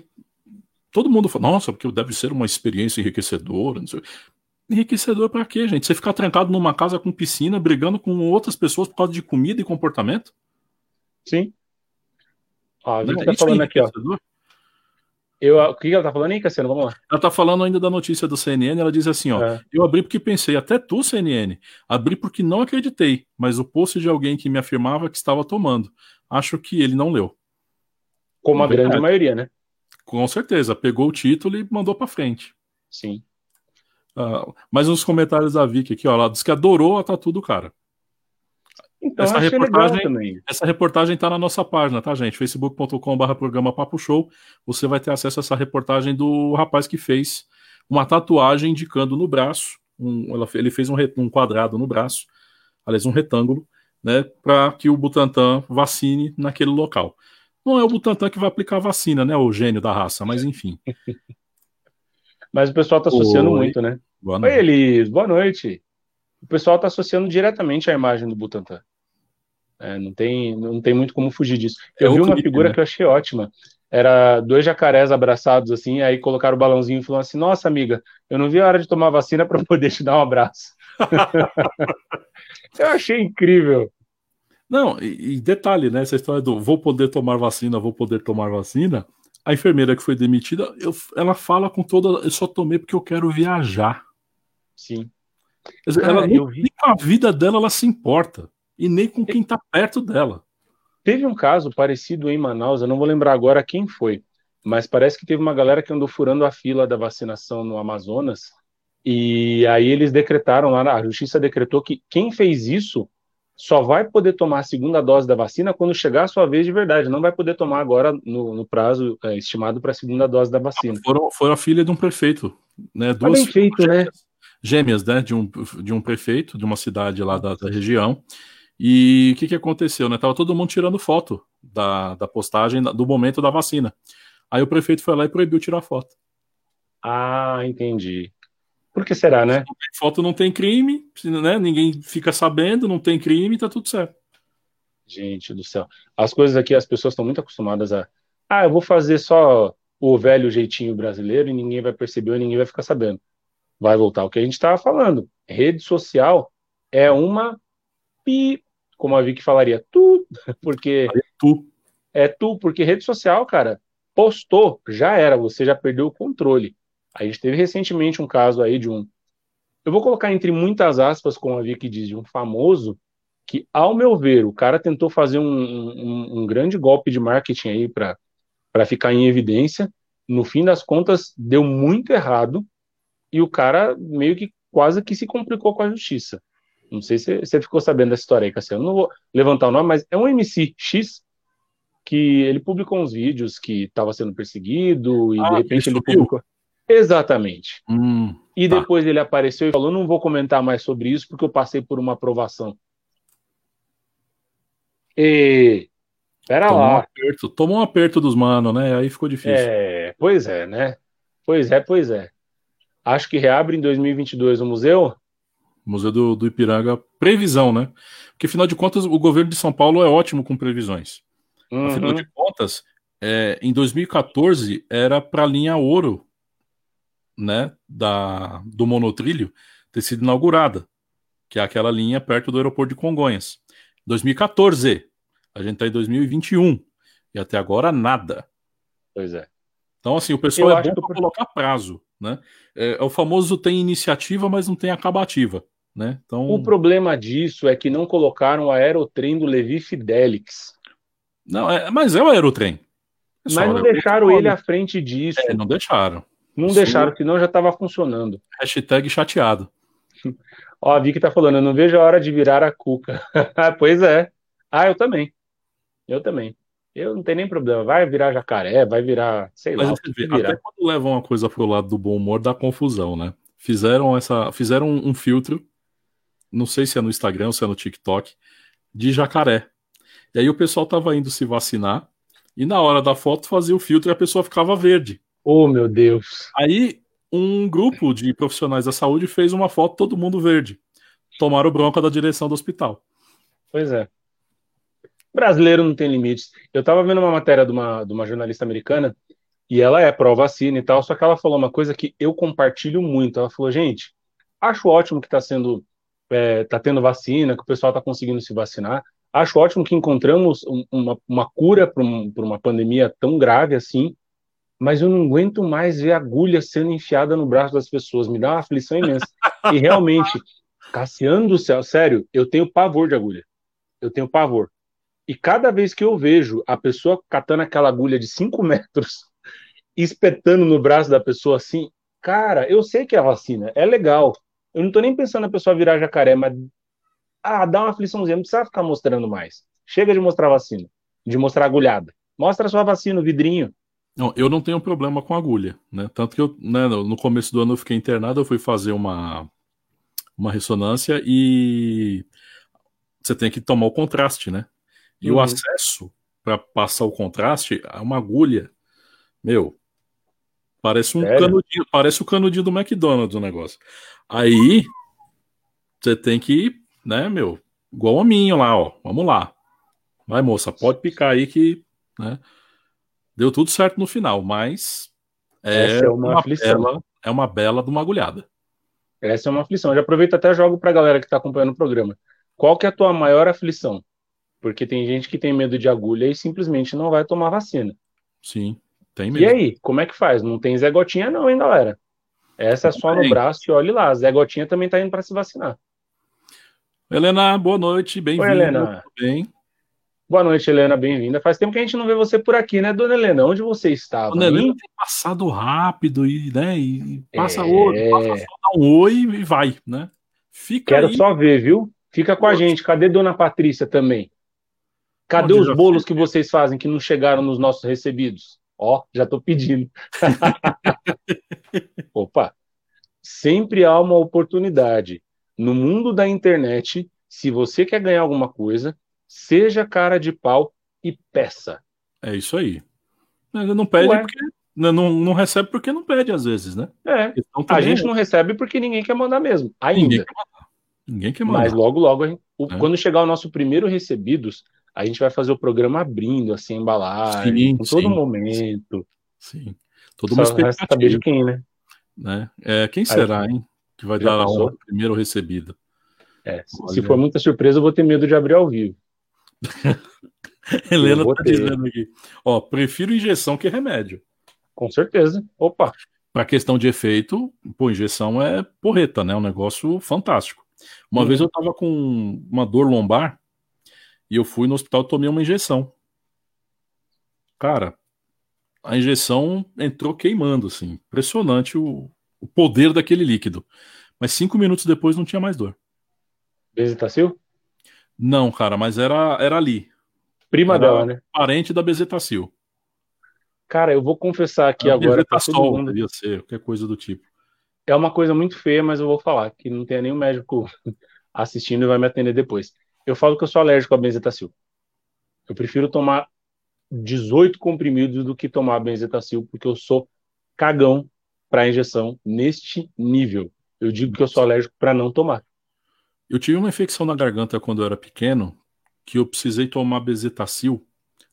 Todo mundo fala, nossa, porque deve ser uma experiência enriquecedora. Não sei. Enriquecedor para quê, gente? Você ficar trancado numa casa com piscina, brigando com outras pessoas por causa de comida e comportamento? Sim. Ó, a gente tá falando aqui, ó. Eu, o que ela tá falando aí, Cassiano? Vamos lá. Ela tá falando ainda da notícia do CNN. Ela diz assim: ó, é. eu abri porque pensei, até tu, CNN, abri porque não acreditei, mas o post de alguém que me afirmava que estava tomando. Acho que ele não leu. Como a grande maioria, né? Com certeza. Pegou o título e mandou para frente. Sim. Uh, mas nos comentários da Vicky aqui, ó, ela diz que adorou a tatu do cara. Então, essa reportagem, essa reportagem está na nossa página, tá, gente? facebook.com.br programa Papo Show. Você vai ter acesso a essa reportagem do rapaz que fez uma tatuagem indicando no braço. Um, ela, ele fez um, um, quadrado no braço, aliás, um retângulo, né, para que o Butantan vacine naquele local. Não é o Butantan que vai aplicar a vacina, né? O gênio da raça, mas enfim. mas o pessoal está associando Oi. muito, né? Boa Oi, Elis, boa noite. O pessoal está associando diretamente a imagem do Butantan. É, não, tem, não tem muito como fugir disso. Eu é vi uma figura né? que eu achei ótima. Era dois jacarés abraçados assim, aí colocaram o balãozinho e falaram assim: Nossa, amiga, eu não vi a hora de tomar vacina para poder te dar um abraço. eu achei incrível. Não, e, e, detalhe, né? Essa história do vou poder tomar vacina, vou poder tomar vacina. A enfermeira que foi demitida, eu, ela fala com toda. Eu só tomei porque eu quero viajar. Sim. ela, nem, nem com a vida dela ela se importa e nem com quem está perto dela. Teve um caso parecido em Manaus, eu não vou lembrar agora quem foi, mas parece que teve uma galera que andou furando a fila da vacinação no Amazonas, e aí eles decretaram lá, a justiça decretou que quem fez isso só vai poder tomar a segunda dose da vacina quando chegar a sua vez de verdade, não vai poder tomar agora no, no prazo é, estimado para a segunda dose da vacina. Foram, foram a filha de um prefeito, né? Duas tá feito, né? Gêmeas, né? De um, de um prefeito de uma cidade lá da, da região. E o que, que aconteceu? Né? Tava todo mundo tirando foto da, da postagem do momento da vacina. Aí o prefeito foi lá e proibiu tirar foto. Ah, entendi. Por que será, né? Foto não tem crime, né? Ninguém fica sabendo, não tem crime, tá tudo certo. Gente do céu. As coisas aqui, as pessoas estão muito acostumadas a. Ah, eu vou fazer só o velho jeitinho brasileiro e ninguém vai perceber, ninguém vai ficar sabendo. Vai voltar o que a gente estava falando. Rede social é uma pi, como a Vicky falaria, tu, porque. É tu. É tu, porque rede social, cara, postou, já era, você já perdeu o controle. A gente teve recentemente um caso aí de um. Eu vou colocar entre muitas aspas, como a Vicky diz, de um famoso que, ao meu ver, o cara tentou fazer um, um, um grande golpe de marketing aí para ficar em evidência. No fim das contas, deu muito errado e o cara meio que quase que se complicou com a justiça. Não sei se você ficou sabendo dessa história aí, Cassiano. Não vou levantar o nome, mas é um MC X que ele publicou uns vídeos que estava sendo perseguido e ah, de repente ele publicou. Exatamente. Hum, e tá. depois ele apareceu e falou: não vou comentar mais sobre isso porque eu passei por uma aprovação. E. Pera tomou lá. Um aperto, tomou um aperto dos manos, né? Aí ficou difícil. É, pois é, né? Pois é, pois é. Acho que reabre em 2022 o museu. Museu do, do Ipiranga, previsão, né? Porque, afinal de contas, o governo de São Paulo é ótimo com previsões. Uhum. Afinal de contas, é, em 2014 era para a linha ouro né, da, do monotrilho ter sido inaugurada, que é aquela linha perto do aeroporto de Congonhas. 2014, a gente está em 2021 e até agora nada. Pois é. Então, assim, o pessoal Eu é bom para colocar prazo, né? É, é, o famoso tem iniciativa, mas não tem acabativa. Né? Então... O problema disso é que não colocaram o aerotrem do Levi Fidelix. Não, é, mas é o aerotrem. É mas não deixaram ele à frente disso. É, não deixaram. Não Sim. deixaram, senão já estava funcionando. Hashtag chateado. Ó, a Vicky tá falando, eu não vejo a hora de virar a cuca. pois é. Ah, eu também. Eu também. Eu não tenho nem problema. Vai virar jacaré, vai virar, sei Mas lá. Vê, até quando levam uma coisa pro lado do bom humor, dá confusão, né? fizeram essa, fizeram um filtro, não sei se é no Instagram ou se é no TikTok, de jacaré. E aí o pessoal tava indo se vacinar e na hora da foto fazia o filtro e a pessoa ficava verde. Oh, meu Deus. Aí um grupo de profissionais da saúde fez uma foto todo mundo verde. Tomaram bronca da direção do hospital. Pois é. Brasileiro não tem limites. Eu estava vendo uma matéria de uma, de uma jornalista americana e ela é pró-vacina e tal, só que ela falou uma coisa que eu compartilho muito. Ela falou, gente, acho ótimo que está sendo, é, tá tendo vacina, que o pessoal está conseguindo se vacinar. Acho ótimo que encontramos uma, uma cura para um, uma pandemia tão grave assim, mas eu não aguento mais ver agulha sendo enfiada no braço das pessoas. Me dá uma aflição imensa. E realmente, Cassiano do céu, sério, eu tenho pavor de agulha. Eu tenho pavor. E cada vez que eu vejo a pessoa catando aquela agulha de 5 metros espetando no braço da pessoa assim, cara, eu sei que é vacina, é legal. Eu não tô nem pensando na pessoa virar jacaré, mas ah, dá uma afliçãozinha, não precisa ficar mostrando mais. Chega de mostrar vacina, de mostrar agulhada. Mostra a sua vacina, o vidrinho. Não, eu não tenho problema com agulha, né? Tanto que eu, né, no começo do ano eu fiquei internado, eu fui fazer uma, uma ressonância e você tem que tomar o contraste, né? E uhum. o acesso para passar o contraste é uma agulha, meu, parece um Sério? canudinho, parece o canudinho do McDonald's o negócio. Aí você tem que, né, meu, igual o minho lá, ó, vamos lá. Vai, moça, pode picar aí que, né, deu tudo certo no final, mas é, é uma, uma bela, é uma bela de uma agulhada. Essa é uma aflição. Eu já aproveito até jogo para a galera que está acompanhando o programa. Qual que é a tua maior aflição? Porque tem gente que tem medo de agulha e simplesmente não vai tomar vacina. Sim, tem medo. E aí, como é que faz? Não tem Zé Gotinha não, hein, galera? Essa é só no braço e olhe lá. Zé Gotinha também está indo para se vacinar. Helena, boa noite, bem-vinda. Oi, Helena. Tudo bem? Boa noite, Helena, bem-vinda. Faz tempo que a gente não vê você por aqui, né, dona Helena? Onde você estava? Dona Helena tem passado rápido e, né, e passa é... oi, passa só dá um oi e vai, né? Fica Quero aí. só ver, viu? Fica com a gente. Cadê dona Patrícia também? Cadê os bolos que vocês fazem que não chegaram nos nossos recebidos? Ó, já tô pedindo. Opa! Sempre há uma oportunidade. No mundo da internet, se você quer ganhar alguma coisa, seja cara de pau e peça. É isso aí. Não pede Ué. porque. Não, não recebe porque não pede, às vezes, né? É. Então, a gente é. não recebe porque ninguém quer mandar mesmo. Ainda. Ninguém quer mandar. Ninguém quer mandar. Mas logo, logo, gente, é. quando chegar o nosso primeiro recebidos, a gente vai fazer o programa abrindo, assim, embalagem, sim, com todo sim, momento. Sim. Todo mundo saber de quem, né? né? É, quem será, Aí, hein? Que vai dar o primeiro recebido. É, se for muita surpresa, eu vou ter medo de abrir ao vivo. Helena tá dizendo aqui. Ó, prefiro injeção que remédio. Com certeza. Opa. Para questão de efeito, pô, injeção é porreta, né? Um negócio fantástico. Uma uhum. vez eu tava com uma dor lombar e eu fui no hospital e tomei uma injeção. Cara, a injeção entrou queimando, assim. Impressionante o, o poder daquele líquido. Mas cinco minutos depois não tinha mais dor. Bezetacil? Não, cara, mas era, era ali. Prima era dela, né? Parente da Bezetacil. Cara, eu vou confessar aqui a agora todo mundo. Devia ser, qualquer coisa do tipo. É uma coisa muito feia, mas eu vou falar que não tem nenhum médico assistindo e vai me atender depois. Eu falo que eu sou alérgico a benzetacil. Eu prefiro tomar 18 comprimidos do que tomar benzetacil, porque eu sou cagão para injeção neste nível. Eu digo que eu sou alérgico para não tomar. Eu tive uma infecção na garganta quando eu era pequeno, que eu precisei tomar bezetacil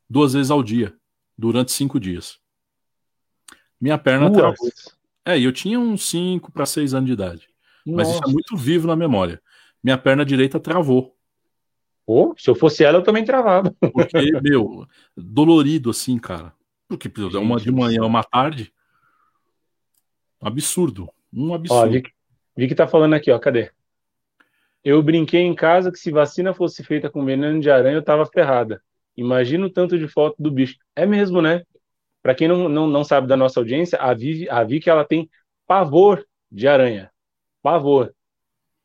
duas vezes ao dia, durante cinco dias. Minha perna travou. É, eu tinha uns 5 para 6 anos de idade. Nossa. Mas isso é muito vivo na memória. Minha perna direita travou. Oh, se eu fosse ela, eu também travava. Porque, meu, dolorido assim, cara. Porque Gente, uma de manhã, uma tarde. Absurdo. Um absurdo. Ó, vi, vi que tá falando aqui, ó. Cadê? Eu brinquei em casa que se vacina fosse feita com veneno de aranha, eu tava ferrada. Imagina o tanto de foto do bicho. É mesmo, né? Para quem não, não, não sabe da nossa audiência, a Vivi, a Vicky ela tem pavor de aranha. Pavor.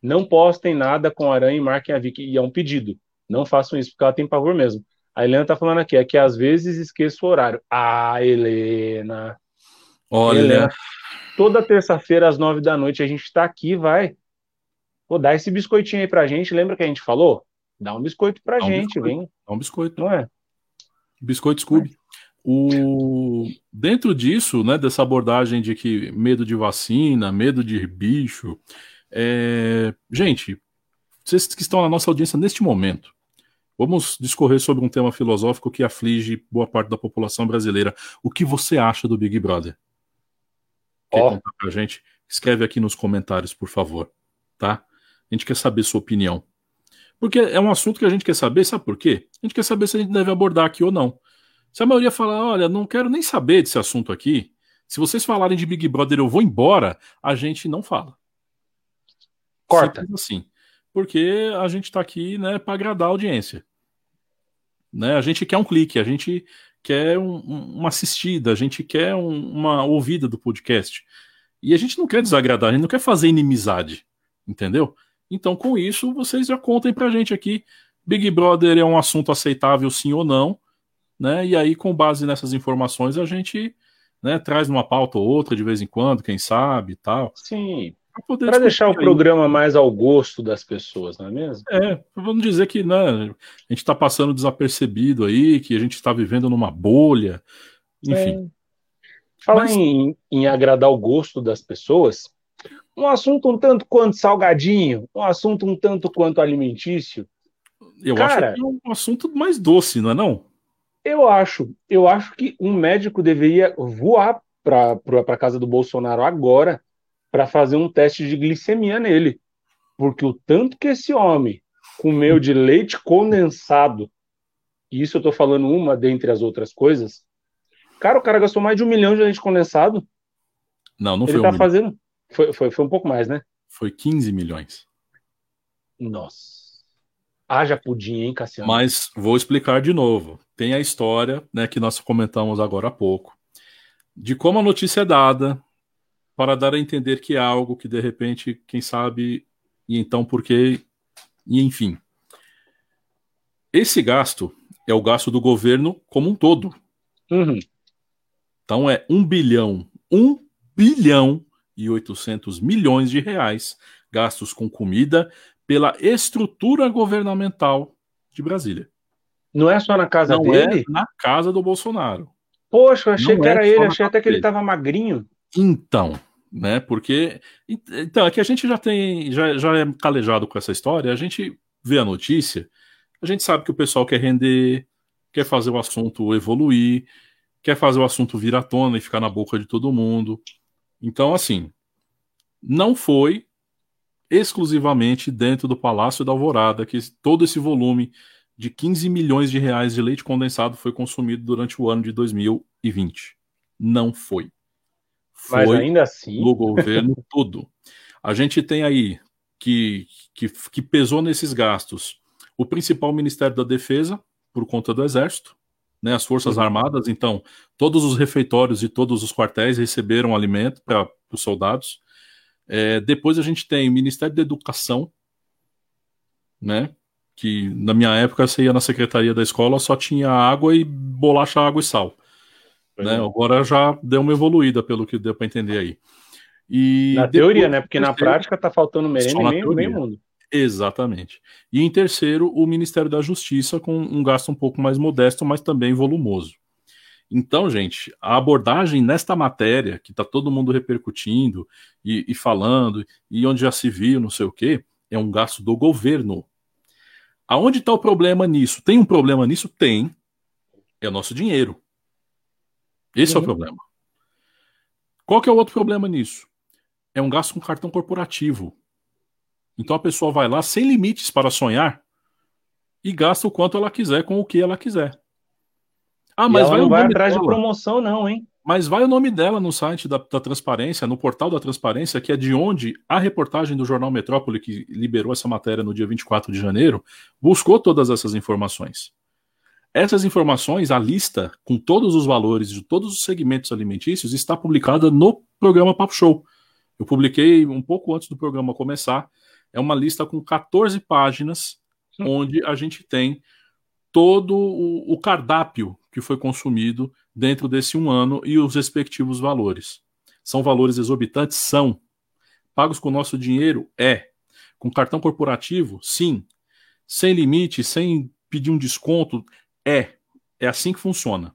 Não postem nada com aranha e marquem a Vicky. E é um pedido. Não façam isso, porque ela tem pavor mesmo. A Helena tá falando aqui, é que às vezes esqueço o horário. Ah, Helena. Olha. Helena, toda terça-feira às nove da noite a gente está aqui, vai. Vou dar esse biscoitinho aí pra gente. Lembra que a gente falou? Dá um biscoito pra Dá gente, um biscoito. vem. Dá um biscoito. Não é? Biscoito Scooby. É. O... Dentro disso, né, dessa abordagem de que medo de vacina, medo de bicho, é... gente, vocês que estão na nossa audiência neste momento, vamos discorrer sobre um tema filosófico que aflige boa parte da população brasileira. O que você acha do Big Brother? Quer oh. contar pra gente? Escreve aqui nos comentários, por favor, tá? A gente quer saber sua opinião. Porque é um assunto que a gente quer saber, sabe por quê? A gente quer saber se a gente deve abordar aqui ou não. Se a maioria falar, olha, não quero nem saber desse assunto aqui, se vocês falarem de Big Brother eu vou embora, a gente não fala. Corta. Simples assim. Porque a gente está aqui né, para agradar a audiência. Né? A gente quer um clique, a gente quer um, uma assistida, a gente quer um, uma ouvida do podcast. E a gente não quer desagradar, a gente não quer fazer inimizade. Entendeu? Então, com isso, vocês já contem pra gente aqui. Big Brother é um assunto aceitável, sim ou não, né? E aí, com base nessas informações, a gente né, traz uma pauta ou outra de vez em quando, quem sabe e tal. Sim. Para deixar o programa mais ao gosto das pessoas, não é mesmo? É, vamos dizer que né, a gente está passando desapercebido aí, que a gente está vivendo numa bolha, enfim. É. Falar Mas... em, em agradar o gosto das pessoas, um assunto um tanto quanto salgadinho, um assunto um tanto quanto alimentício. Eu Cara, acho que é um assunto mais doce, não é não? Eu acho. Eu acho que um médico deveria voar para a casa do Bolsonaro agora para fazer um teste de glicemia nele. Porque o tanto que esse homem comeu de leite condensado, e isso eu estou falando uma dentre as outras coisas, cara, o cara gastou mais de um milhão de leite condensado. Não, não Ele foi tá um fazendo. Foi, foi, foi um pouco mais, né? Foi 15 milhões. Nossa. Haja pudim, hein, Cassiano? Mas vou explicar de novo. Tem a história, né, que nós comentamos agora há pouco, de como a notícia é dada para dar a entender que é algo que de repente, quem sabe, e então por quê, e enfim. Esse gasto é o gasto do governo como um todo. Uhum. Então é um bilhão, um bilhão e 800 milhões de reais gastos com comida pela estrutura governamental de Brasília. Não é só na casa Não dele? É na casa do Bolsonaro. Poxa, eu achei Não que é era ele, achei até que ele estava magrinho. Então, né? Porque então é que a gente já tem, já, já é calejado com essa história. A gente vê a notícia, a gente sabe que o pessoal quer render, quer fazer o assunto evoluir, quer fazer o assunto vir à tona e ficar na boca de todo mundo. Então, assim, não foi exclusivamente dentro do Palácio da Alvorada que todo esse volume de 15 milhões de reais de leite condensado foi consumido durante o ano de 2020. Não foi. Foi Mas ainda assim. No governo todo. A gente tem aí que, que, que pesou nesses gastos o principal Ministério da Defesa, por conta do Exército, né, as Forças uhum. Armadas, então, todos os refeitórios e todos os quartéis receberam alimento para os soldados. É, depois a gente tem o Ministério da Educação, né, que na minha época você ia na secretaria da escola, só tinha água e bolacha, água e sal. Né? Agora já deu uma evoluída, pelo que deu para entender aí. E na teoria, né? Porque na prática tá faltando merenda em meio, meio mundo. Exatamente. E em terceiro, o Ministério da Justiça, com um gasto um pouco mais modesto, mas também volumoso. Então, gente, a abordagem nesta matéria, que está todo mundo repercutindo e, e, falando, e onde já se viu, não sei o quê, é um gasto do governo. Aonde está o problema nisso? Tem um problema nisso? Tem. É o nosso dinheiro. Esse é o problema. Qual que é o outro problema nisso? É um gasto com cartão corporativo. Então a pessoa vai lá sem limites para sonhar e gasta o quanto ela quiser com o que ela quiser. Ah, mas vai não vai atrás dela. de promoção, não, hein? Mas vai o nome dela no site da, da, Transparência, no portal da Transparência, que é de onde a reportagem do Jornal Metrópole, que liberou essa matéria no dia 24 de janeiro, buscou todas essas informações. Essas informações, a lista com todos os valores de todos os segmentos alimentícios, está publicada no programa Papo Show. Eu publiquei um pouco antes do programa começar é uma lista com 14 páginas, onde a gente tem todo o, o cardápio que foi consumido dentro desse um ano e os respectivos valores. São valores exorbitantes? São. Pagos com nosso dinheiro? É. Com cartão corporativo? Sim. Sem limite, sem pedir um desconto? É. É assim que funciona.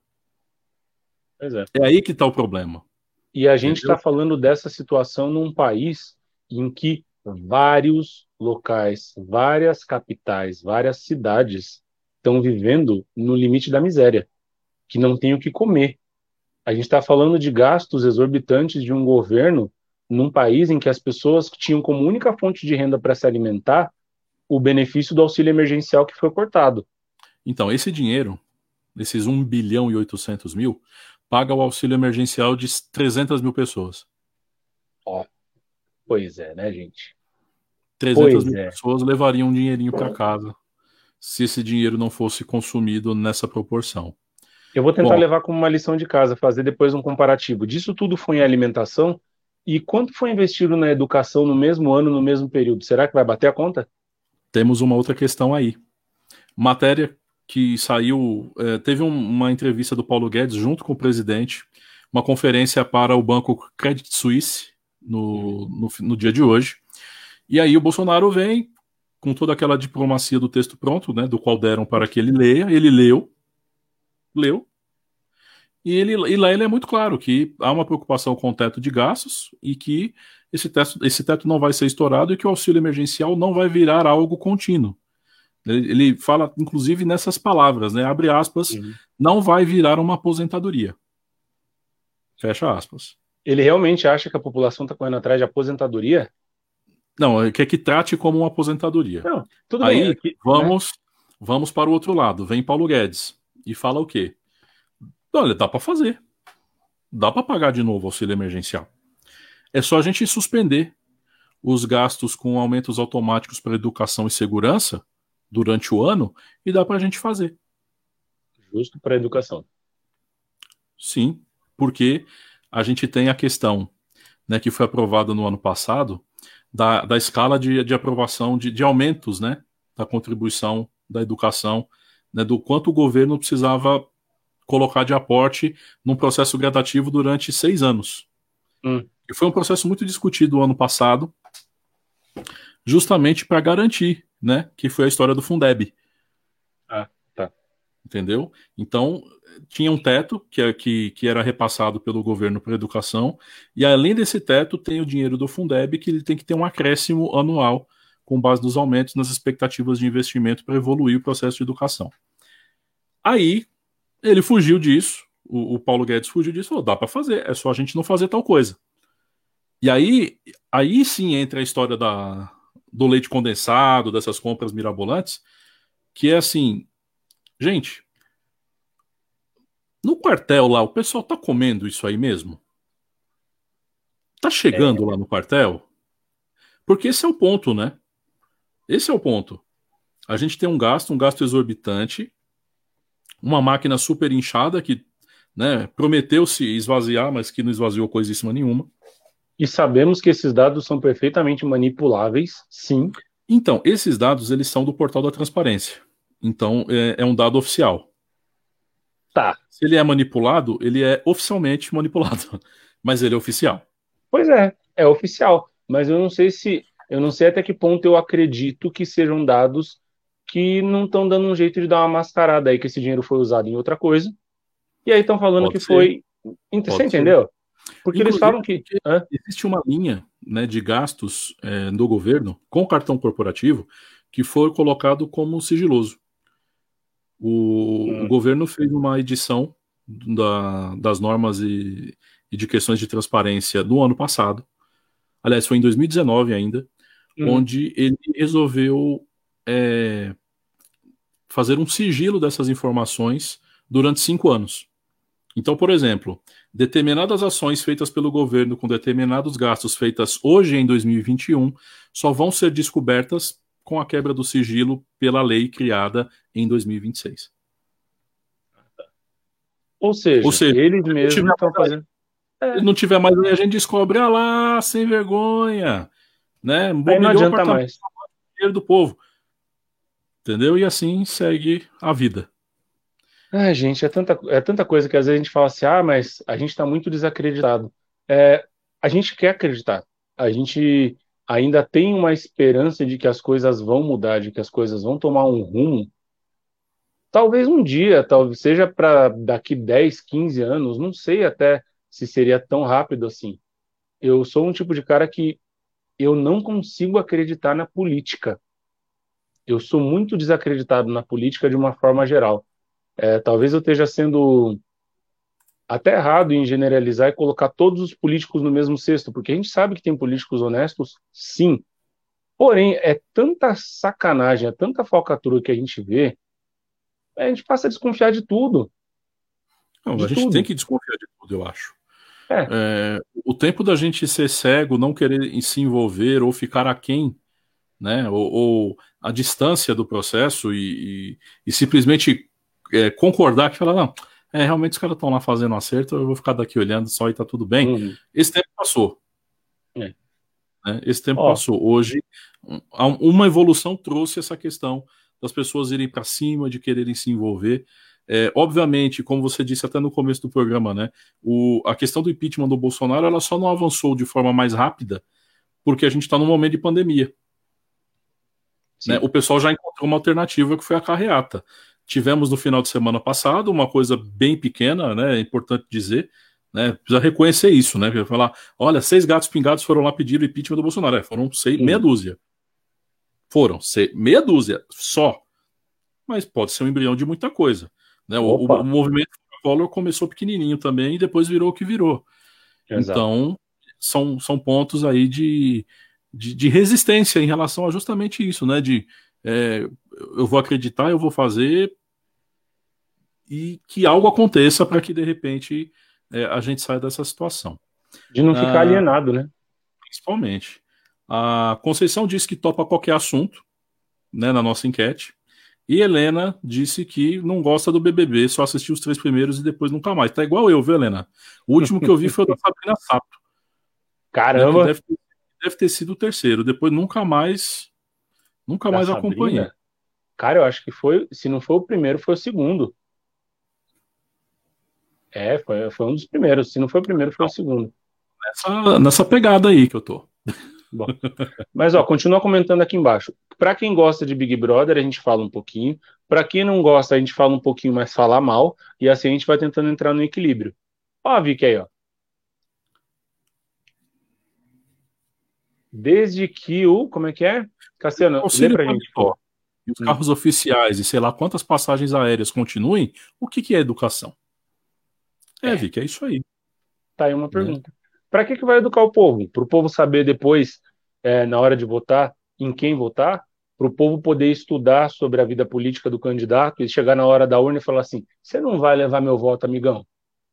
É. é. aí que está o problema. E a gente está falando dessa situação num país em que vários locais, várias capitais, várias cidades estão vivendo no limite da miséria, que não tem o que comer. A gente está falando de gastos exorbitantes de um governo num país em que as pessoas tinham como única fonte de renda para se alimentar o benefício do auxílio emergencial que foi cortado. Então, esse dinheiro, esses 1 bilhão e 800 mil, paga o auxílio emergencial de 300 mil pessoas. Ó, pois é, né, gente? 300 pois mil é. pessoas levariam um dinheirinho para casa se esse dinheiro não fosse consumido nessa proporção. Eu vou tentar Bom, levar como uma lição de casa, fazer depois um comparativo. Disso tudo foi em alimentação e quanto foi investido na educação no mesmo ano, no mesmo período? Será que vai bater a conta? Temos uma outra questão aí. Matéria que saiu, é, teve um, uma entrevista do Paulo Guedes junto com o presidente, uma conferência para o banco Credit Suisse no, no, no dia de hoje. E aí o Bolsonaro vem com toda aquela diplomacia do texto pronto, né, do qual deram para que ele leia, ele leu, leu, e, ele, e lá ele é muito claro que há uma preocupação com o teto de gastos e que esse teto, esse teto não vai ser estourado e que o auxílio emergencial não vai virar algo contínuo. Ele, ele fala, inclusive, nessas palavras, né? Abre aspas, uhum. não vai virar uma aposentadoria. Fecha aspas. Ele realmente acha que a população está correndo atrás de aposentadoria? Não, ele quer que trate como uma aposentadoria. Não, tudo Aí, bem. Aqui, vamos, né? vamos para o outro lado. Vem Paulo Guedes e fala o quê? Olha, dá para fazer. Dá para pagar de novo o auxílio emergencial. É só a gente suspender os gastos com aumentos automáticos para educação e segurança durante o ano e dá para a gente fazer. Justo para a educação. Sim, porque a gente tem a questão né, que foi aprovada no ano passado da, da escala de, de aprovação de, de aumentos né, da contribuição da educação, né, do quanto o governo precisava colocar de aporte num processo gradativo durante seis anos. Hum. E foi um processo muito discutido no ano passado, justamente para garantir né? Que foi a história do Fundeb. Entendeu? Então, tinha um teto que, é, que, que era repassado pelo governo para a educação, e além desse teto, tem o dinheiro do Fundeb, que ele tem que ter um acréscimo anual com base nos aumentos nas expectativas de investimento para evoluir o processo de educação. Aí, ele fugiu disso, o, o Paulo Guedes fugiu disso, falou, dá para fazer, é só a gente não fazer tal coisa. E aí, aí sim entra a história da, do leite condensado, dessas compras mirabolantes, que é assim, gente, no quartel lá, o pessoal tá comendo isso aí mesmo? Tá chegando é. lá no quartel? Porque esse é o ponto, né? Esse é o ponto. A gente tem um gasto, um gasto exorbitante, uma máquina super inchada que né, prometeu se esvaziar, mas que não esvaziou coisíssima nenhuma. E sabemos que esses dados são perfeitamente manipuláveis, sim. Então, esses dados eles são do portal da transparência. Então, é, é um dado oficial. Tá. Se ele é manipulado, ele é oficialmente manipulado, mas ele é oficial. Pois é, é oficial. Mas eu não sei se, eu não sei até que ponto eu acredito que sejam dados que não estão dando um jeito de dar uma mascarada aí que esse dinheiro foi usado em outra coisa. E aí estão falando Pode que ser. foi. Você Pode entendeu? Ser. Porque eles falam que. Existe uma linha né, de gastos é, do governo com cartão corporativo que foi colocado como sigiloso. O, hum. o governo fez uma edição da, das normas e, e, de questões de transparência do ano passado. Aliás, foi em 2019 ainda, hum. onde ele resolveu é, fazer um sigilo dessas informações durante cinco anos. Então, por exemplo, determinadas ações feitas pelo governo com determinados gastos feitas hoje em 2021 só vão ser descobertas com a quebra do sigilo pela lei criada em 2026. Ou seja, Ou seja eles mesmos estão fazendo. É. Não tiver mais a gente descobre, ah lá, sem vergonha, né? Aí não adianta mais. Dinheiro do povo. Entendeu? E assim segue a vida. Ah, gente, é tanta, é tanta coisa que às vezes a gente fala assim, ah, mas a gente está muito desacreditado. É, a gente quer acreditar. A gente ainda tem uma esperança de que as coisas vão mudar, de que as coisas vão tomar um rumo. Talvez um dia, talvez seja para daqui 10, 15 anos, não sei até se seria tão rápido assim. Eu sou um tipo de cara que eu não consigo acreditar na política. Eu sou muito desacreditado na política de uma forma geral. É, talvez eu esteja sendo até errado em generalizar e colocar todos os políticos no mesmo cesto, porque a gente sabe que tem políticos honestos, sim. Porém, é tanta sacanagem, é tanta falcatrua que a gente vê, a gente passa a desconfiar de tudo. Não, de a gente tudo. tem que desconfiar de tudo, eu acho. É. É, o tempo da gente ser cego, não querer se envolver ou ficar aquém, né, ou, ou a distância do processo e, e, e simplesmente é, concordar que falar, não, é, realmente os caras estão lá fazendo um acerto, eu vou ficar daqui olhando só e tá tudo bem. Uhum. Esse tempo passou. É. Né? Esse tempo passou. Hoje, uma evolução trouxe essa questão das pessoas irem para cima, de quererem se envolver. É, obviamente, como você disse até no começo do programa, né, o, a questão do impeachment do Bolsonaro ela só não avançou de forma mais rápida porque a gente está num momento de pandemia. Né? O pessoal já encontrou uma alternativa que foi a carreata. Tivemos no final de semana passado uma coisa bem pequena, né? É importante dizer, né? Precisa reconhecer isso, né? Falar, olha, seis gatos pingados foram lá pedir o impeachment do Bolsonaro. É, foram seis, meia dúzia. Foram seis, meia dúzia só. Mas pode ser um embrião de muita coisa. Né? O, o, o, movimento Collor começou pequenininho também e depois virou o que virou. Exato. Então, são, são pontos aí de, de, de, resistência em relação a justamente isso, né? De é, eu vou acreditar, eu vou fazer, e que algo aconteça para que de repente é, a gente saia dessa situação. De não ficar ah, alienado, né? Principalmente. A Conceição disse que topa qualquer assunto, né, na nossa enquete. E Helena disse que não gosta do BBB, só assistiu os três primeiros e depois nunca mais. Tá igual eu, viu, Helena? O último que eu vi foi o da Sabrina Sato. Caramba! Deve ter, deve ter, sido o terceiro. Depois nunca mais, nunca da mais Sabrina? acompanhei. Cara, eu acho que foi, se não foi o primeiro, foi o segundo. É, foi, foi um dos primeiros. Se não foi o primeiro, foi o segundo. Nessa, nessa pegada aí que eu tô. Bom, mas ó, continua comentando aqui embaixo. Para quem gosta de Big Brother, a gente fala um pouquinho. Para quem não gosta, a gente fala um pouquinho, mas fala mal. E assim a gente vai tentando entrar no equilíbrio. Ó, a Vicky aí, ó. Desde que o. Como é que é? Cassiano, lê pra gente. Ó, e os carros hum. oficiais e sei lá quantas passagens aéreas continuem, o que, que é educação? É, é. Vic, é isso aí. Tá aí uma né? pergunta. É. Para que, que vai educar o povo? Para o povo saber depois, é, na hora de votar, em quem votar? Para o povo poder estudar sobre a vida política do candidato e chegar na hora da urna e falar assim: você não vai levar meu voto, amigão.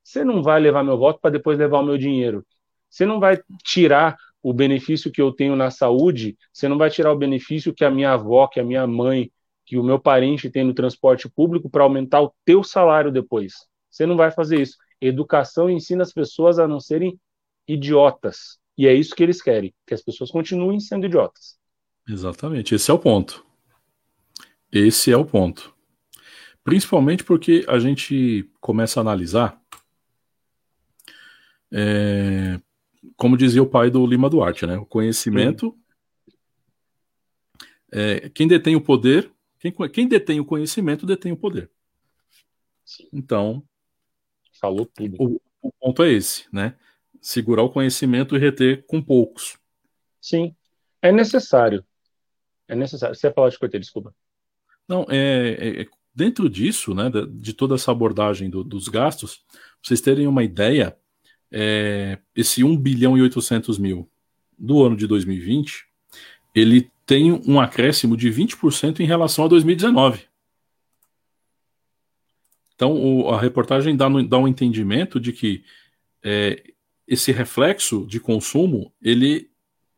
Você não vai levar meu voto para depois levar o meu dinheiro. Você não vai tirar o benefício que eu tenho na saúde, você não vai tirar o benefício que a minha avó, que a minha mãe, que o meu parente tem no transporte público para aumentar o teu salário depois. Você não vai fazer isso. Educação ensina as pessoas a não serem idiotas. E é isso que eles querem, que as pessoas continuem sendo idiotas. Exatamente, esse é o ponto. Esse é o ponto. Principalmente porque a gente começa a analisar, é, como dizia o pai do Lima Duarte, né? O conhecimento. É, quem detém o poder, quem, quem detém o conhecimento detém o poder. Então, Falou tudo. O, o, ponto é esse, né? Segurar o conhecimento e reter com poucos. Sim. É necessário. É necessário. Você ia falar de coisa, desculpa. Não, é, é, é, dentro disso, né, de toda essa abordagem do, dos gastos, pra vocês terem uma ideia, é, esse 1 bilhão e 800 mil do ano de 2020, ele tem um acréscimo de 20% em relação a 2019. Então, o, a reportagem dá, no, dá, um entendimento de que é, esse reflexo de consumo ele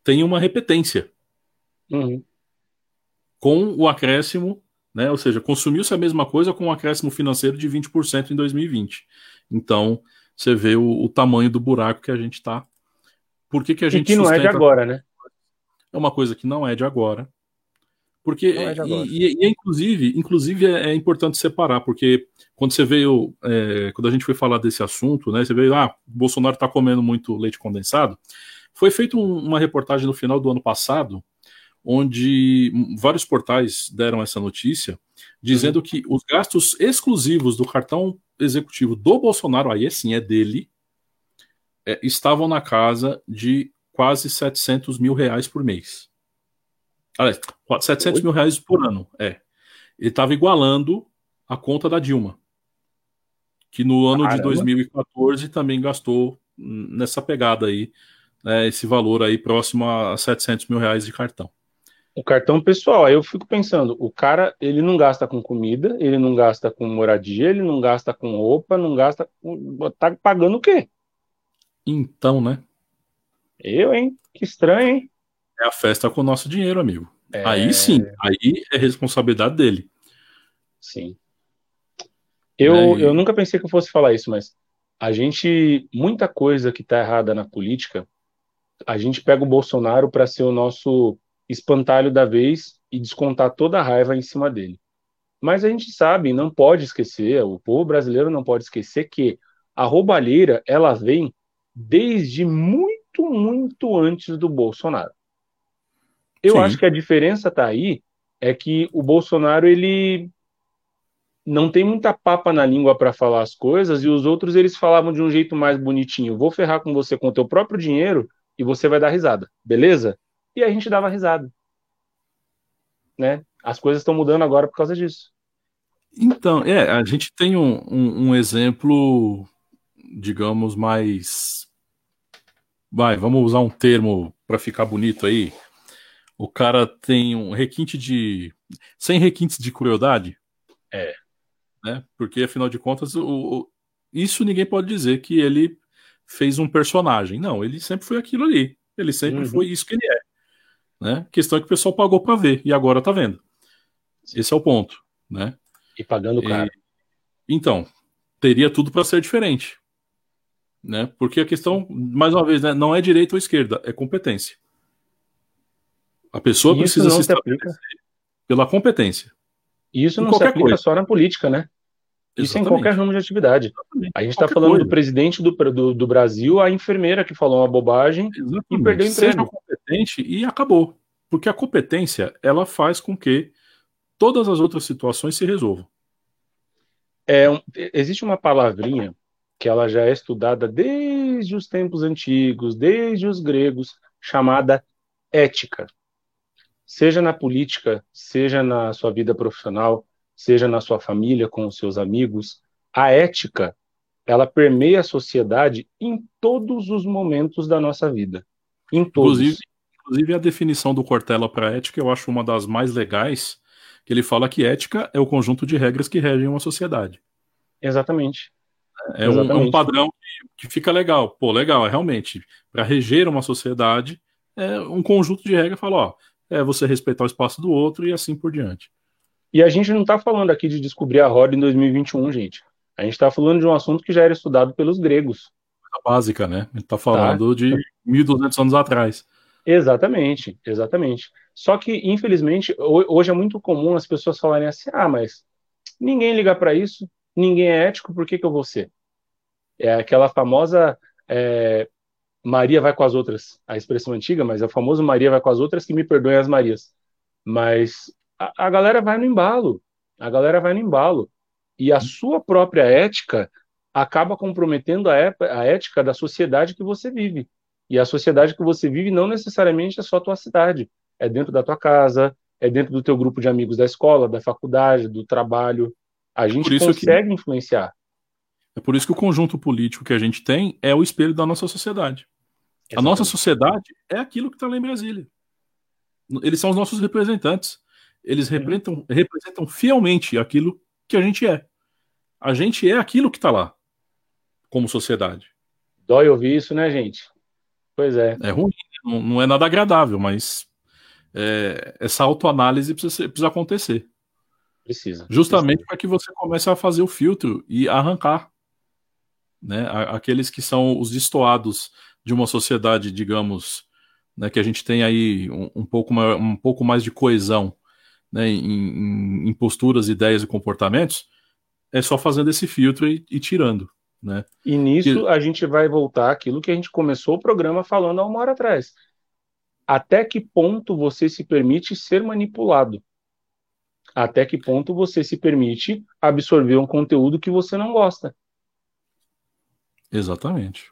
tem uma repetência. Uhum. Com o acréscimo, né, ou seja, consumiu-se a mesma coisa com um acréscimo financeiro de 20% em 2020. Então, você vê o, o, tamanho do buraco que a gente está. Por que, que a gente. E que não é de agora, né? É uma coisa que não é de agora. Porque, é e, e, e, inclusive, inclusive é, é, importante separar, porque quando você veio, é, quando a gente foi falar desse assunto, né, você veio, ah, Bolsonaro está comendo muito leite condensado. Foi feita um, uma reportagem no final do ano passado, onde vários portais deram essa notícia, dizendo uhum. que os gastos exclusivos do cartão executivo do Bolsonaro, aí sim é dele, é, estavam na casa de quase 700 mil reais por mês. Aliás, 700 mil reais por ano, é. Ele estava igualando a conta da Dilma, que no ano Caramba. de 2014 também gastou nessa pegada aí, né, esse valor aí próximo a 700 mil reais de cartão. O cartão pessoal, aí eu fico pensando, o cara, ele não gasta com comida, ele não gasta com moradia, ele não gasta com roupa, não gasta com... tá pagando o quê? Então, né? Eu, hein? Que estranho, hein? É a festa com o nosso dinheiro, amigo. É... Aí sim, aí é responsabilidade dele. Sim. Eu, é, eu nunca pensei que eu fosse falar isso, mas a gente, muita coisa que tá errada na política, a gente pega o Bolsonaro para ser o nosso espantalho da vez e descontar toda a raiva em cima dele. Mas a gente sabe, não pode esquecer, o povo brasileiro não pode esquecer que a roubalheira, ela vem desde muito, muito antes do Bolsonaro. Eu Sim. acho que a diferença tá aí é que o Bolsonaro ele não tem muita papa na língua para falar as coisas e os outros eles falavam de um jeito mais bonitinho. Vou ferrar com você com o teu próprio dinheiro e você vai dar risada, beleza? E a gente dava risada, né? As coisas estão mudando agora por causa disso. Então, é, a gente tem um, um, um exemplo, digamos, mais. Vai, vamos usar um termo para ficar bonito aí, o cara tem um requinte de. sem requintes de crueldade. É. Né? Porque, afinal de contas, o, o, isso ninguém pode dizer que ele fez um personagem. Não, ele sempre foi aquilo ali. Ele sempre uhum. foi isso que ele é. Né? A questão é que o pessoal pagou para ver e agora tá vendo. Esse é o ponto. Né? E pagando caro. Então, teria tudo para ser diferente. Né? Porque a questão, mais uma vez, né, não é direita ou esquerda, é competência. A pessoa isso precisa se estabelecer pela competência. Isso não se aplica coisa. só na política, né? Isso Exatamente. em qualquer ramo de atividade. Exatamente. A gente está falando coisa. do presidente do, do, do, Brasil, a enfermeira que falou uma bobagem Exatamente. e perdeu o emprego. Seja competente e acabou. Porque a competência, ela faz com que todas as outras situações se resolvam. É, existe uma palavrinha que ela já é estudada desde os tempos antigos, desde os gregos, chamada ética seja na política, seja na sua vida profissional, seja na sua família, com os seus amigos, a ética, ela permeia a sociedade em todos os momentos da nossa vida. Em todos. Inclusive, inclusive a definição do Cortella para ética eu acho uma das mais legais, que ele fala que ética é o conjunto de regras que regem uma sociedade. Exatamente. É, Exatamente. Um, é um, padrão que, que, fica legal. Pô, legal, é realmente. Para reger uma sociedade, é um conjunto de regras fala, ó, é você respeitar o espaço do outro e assim por diante. E a gente não está falando aqui de descobrir a roda em 2021, gente. A gente está falando de um assunto que já era estudado pelos gregos. A básica, né? A gente está falando tá. de 1.200 anos atrás. Exatamente, exatamente. Só que, infelizmente, hoje é muito comum as pessoas falarem assim: ah, mas ninguém liga para isso, ninguém é ético, por que, que eu vou ser? É aquela famosa é, Maria vai com as outras, a expressão antiga, mas é o famoso Maria vai com as outras que me perdoem as Marias. Mas a, a galera vai no embalo, a galera vai no embalo. E a sua própria ética acaba comprometendo a, é, a ética da sociedade que você vive. E a sociedade que você vive não necessariamente é só a tua cidade, é dentro da tua casa, é dentro do teu grupo de amigos da escola, da faculdade, do trabalho. A gente consegue que... influenciar. É por isso que o conjunto político que a gente tem é o espelho da nossa sociedade. Exatamente. A nossa sociedade é aquilo que está lá em Brasília. Eles são os nossos representantes. Eles representam, representam fielmente aquilo que a gente é. A gente é aquilo que está lá, como sociedade. Dói ouvir isso, né, gente? Pois é. É ruim, não, não é nada agradável, mas é, essa autoanálise precisa, precisa acontecer. Precisa. Justamente para que você comece a fazer o filtro e arrancar né, aqueles que são os destoados de uma sociedade, digamos, né, que a gente tem aí um, um, pouco, mais, um pouco mais de coesão, né, em, em, posturas, ideias e comportamentos, é só fazendo esse filtro e, e tirando. Né? E nisso que... a gente vai voltar àquilo que a gente começou o programa falando há uma hora atrás. Até que ponto você se permite ser manipulado? Até que ponto você se permite absorver um conteúdo que você não gosta? Exatamente.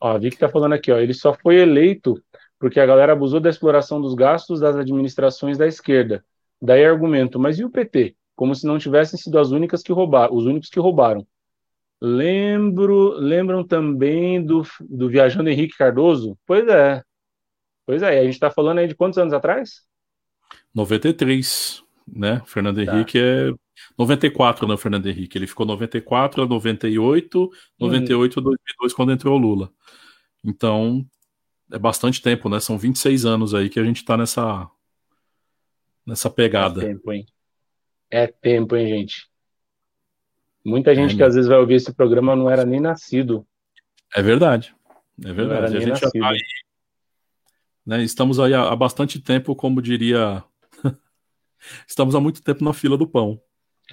Ó, a Vicky está falando aqui, ó, ele só foi eleito porque a galera abusou da exploração dos gastos das administrações da esquerda. Daí argumento, mas e o PT? Como se não tivessem sido as únicas que roubaram, os únicos que roubaram. Lembro, lembram também do, do viajando Henrique Cardoso? Pois é. Pois é, a gente está falando aí de quantos anos atrás? 93, né? Fernando tá. Henrique é 94, né, Fernando Henrique? Ele ficou 94 a 98, 98 a 2002 quando entrou o Lula. Então, é bastante tempo, né? São 26 anos aí que a gente está nessa nessa pegada. É tempo, hein? É tempo, hein, gente? Muita gente é, que às vezes vai ouvir esse programa não era nem nascido. É verdade. É verdade. A gente nascido. já tá aí. Né, estamos aí há, há bastante tempo, como diria. estamos há muito tempo na fila do pão.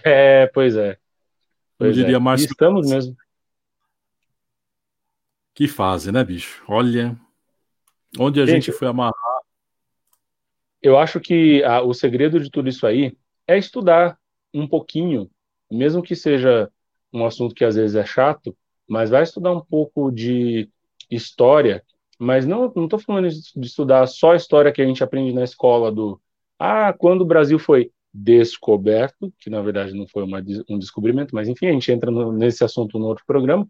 É, pois é. Pois Eu diria é. mais. estamos mesmo. Que fase, né, bicho? Olha. Onde a gente, gente foi amarrar. Eu acho que a, o segredo de tudo isso aí é estudar um pouquinho mesmo que seja um assunto que às vezes é chato, mas vai estudar um pouco de história, mas não não estou falando de estudar só a história que a gente aprende na escola do ah, quando o Brasil foi descoberto, que na verdade não foi uma, um descobrimento, mas enfim, a gente entra no, nesse assunto no outro programa,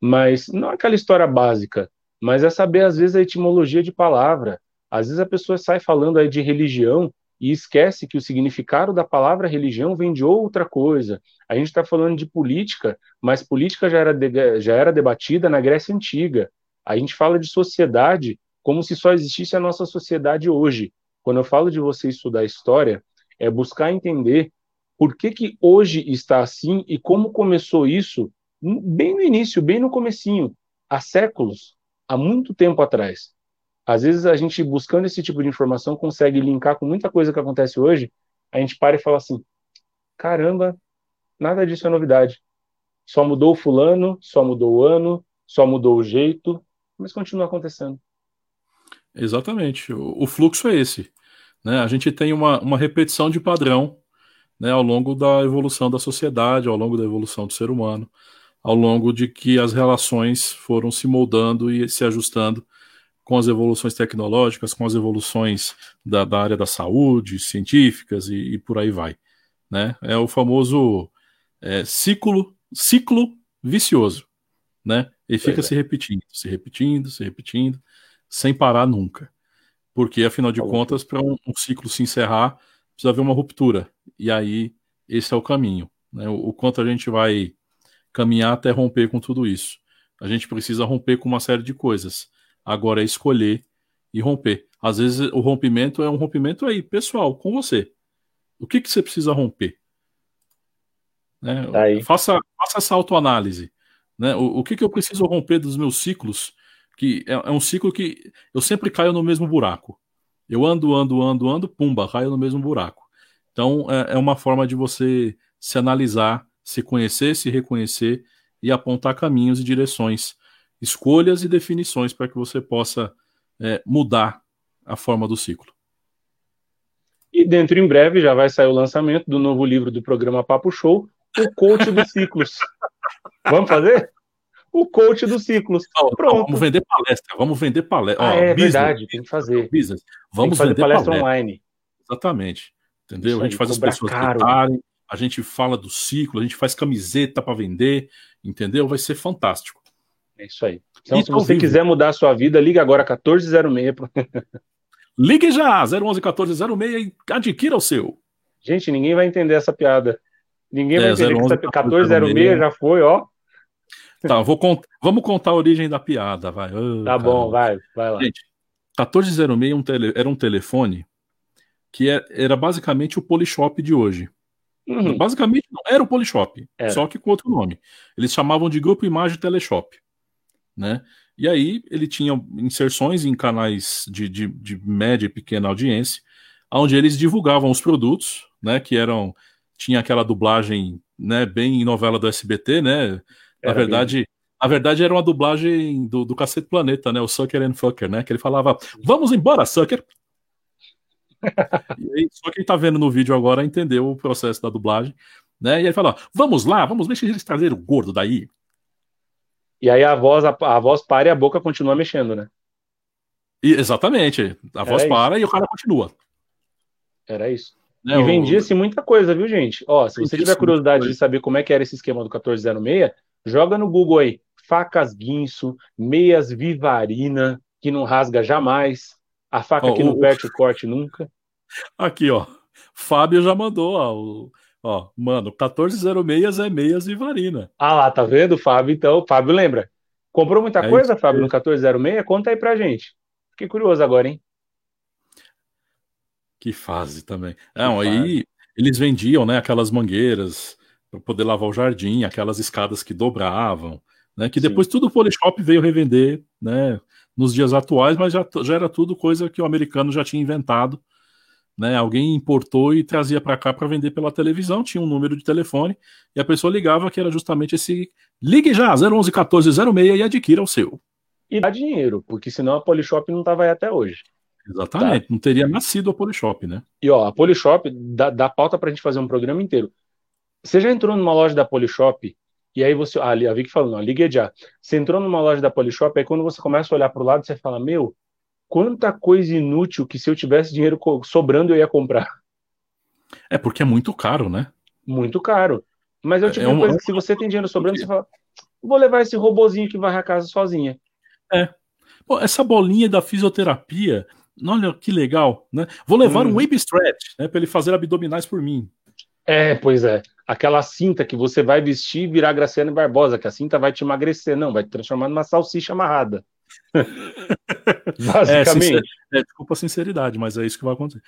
mas não aquela história básica, mas é saber às vezes a etimologia de palavra. Às vezes a pessoa sai falando aí de religião e esquece que o significado da palavra religião vem de outra coisa. A gente está falando de política, mas política já era, de, já era debatida na Grécia Antiga. A gente fala de sociedade como se só existisse a nossa sociedade hoje. Quando eu falo de você estudar história, é buscar entender por que, que hoje está assim e como começou isso bem no início, bem no comecinho, há séculos, há muito tempo atrás. Às vezes a gente buscando esse tipo de informação consegue linkar com muita coisa que acontece hoje. A gente para e fala assim: caramba, nada disso é novidade. Só mudou o fulano, só mudou o ano, só mudou o jeito, mas continua acontecendo. Exatamente. O, o fluxo é esse. Né? A gente tem uma, uma repetição de padrão né, ao longo da evolução da sociedade, ao longo da evolução do ser humano, ao longo de que as relações foram se moldando e se ajustando com as evoluções tecnológicas, com as evoluções da, da área da saúde, científicas e, e, por aí vai. Né? É o famoso é, ciclo, ciclo vicioso. Né? E fica é. se repetindo, se repetindo, se repetindo, sem parar nunca. Porque, afinal de contas, para um, um, ciclo se encerrar, precisa haver uma ruptura. E aí, esse é o caminho. Né? O, o quanto a gente vai caminhar até romper com tudo isso. A gente precisa romper com uma série de coisas Agora é escolher e romper. Às vezes o rompimento é um rompimento aí, pessoal, com você. O que, que você precisa romper? Né? Tá faça, faça essa autoanálise. Né? O, o que, que eu preciso romper dos meus ciclos? Que é, é um ciclo que eu sempre caio no mesmo buraco. Eu ando, ando, ando, ando, pumba, caio no mesmo buraco. Então é, é uma forma de você se analisar, se conhecer, se reconhecer e apontar caminhos e direções escolhas e definições para que você possa é, mudar a forma do ciclo. E dentro em breve já vai sair o lançamento do novo livro do programa Papo Show, O Coach dos Ciclos. Vamos fazer? O coach dos ciclos. Pronto. Vamos vender palestra. Vamos vender palestra. Ah, é business, verdade, tem que fazer. Business. Vamos fazer vender palestra, palestra, online. Exatamente. Entendeu? Isso a gente faz as pessoas caro. a gente fala do ciclo, a gente faz camiseta para vender, entendeu? Vai ser fantástico. É isso aí. Então, e se você vivo. quiser mudar a sua vida, liga agora 1406. Ligue já, 011 1406 e adquira o seu. Gente, ninguém vai entender essa piada. Ninguém é, vai entender 011, que essa 1406 já foi, ó. Tá, vou cont... vamos contar a origem da piada, vai. Oh, tá bom, vai, vai lá. Gente, 1406 um tele... era um telefone que é, era basicamente o Polishop de hoje. Uhum. Basicamente não, era o Polishop, era. só que com outro nome. Eles chamavam de Grupo Imagem Teleshop né? E aí ele tinha inserções em canais de, de, de média e pequena audiência, onde eles divulgavam os produtos, né, que eram tinha aquela dublagem, né, bem novela do SBT, né? Na era verdade, bem... na verdade era uma dublagem do, do Cacete Planeta, né, o Sucker and Fucker, né, que ele falava: "Vamos embora, Sucker". e aí, só quem tá vendo no vídeo agora entendeu o processo da dublagem, né? E ele fala: "Vamos lá, vamos se eles trazerem o gordo daí". E aí a voz a, a voz para e a boca continua mexendo, né? E, exatamente. A voz para e o cara continua. Era isso. Né, e vendia-se muita coisa, viu, gente? Ó, se você tiver curiosidade de saber como é que era esse esquema do 1406, joga no Google aí. Facas guinso, meias vivarina, que não rasga jamais, a faca ó, que não perde o corte nunca. Aqui, ó. Fábio já mandou, ó. Ó, mano, 1406 é meias vivarina. Ah lá, tá vendo, Fábio? Então, Fábio lembra. Comprou muita é coisa, Fábio, no 1406? Conta aí pra gente. Fiquei curioso agora, hein? Que fase também. Não, aí eles vendiam, né, aquelas mangueiras para poder lavar o jardim, aquelas escadas que dobravam, né, que depois Sim. tudo o Polishop veio revender, né, nos dias atuais, mas já, já era tudo coisa que o americano já tinha inventado, né, alguém importou e trazia para cá para vender pela televisão, tinha um número de telefone e a pessoa ligava que era justamente esse ligue já 011 1406 e adquira o seu. E dá dinheiro, porque senão a Polishop não tava aí até hoje. Exatamente, tá? não teria nascido a Polishop, né? E ó, a Polishop dá, dá pauta pra gente fazer um programa inteiro. Você já entrou numa loja da Polishop e aí você. Ah, a Vicky falando, ó, ligue já. Você entrou numa loja da Polishop, aí quando você começa a olhar pro lado, você fala: Meu, quanta coisa inútil que se eu tivesse dinheiro sobrando eu ia comprar. É porque é muito caro, né? Muito caro. Mas é o tipo é, de coisa é que se você tem dinheiro sobrando, você fala: Vou levar esse robozinho que varre a casa sozinha. É. Pô, essa bolinha da fisioterapia, Olha que legal, né? Vou levar hum. um Wave Stretch, né, para ele fazer abdominais por mim. É, pois é. Aquela cinta que você vai vestir e virar Graciane Barbosa, que a cinta vai te emagrecer, não, vai te transformar numa salsicha amarrada. Basicamente. É, é, desculpa a sinceridade, mas é isso que vai acontecer.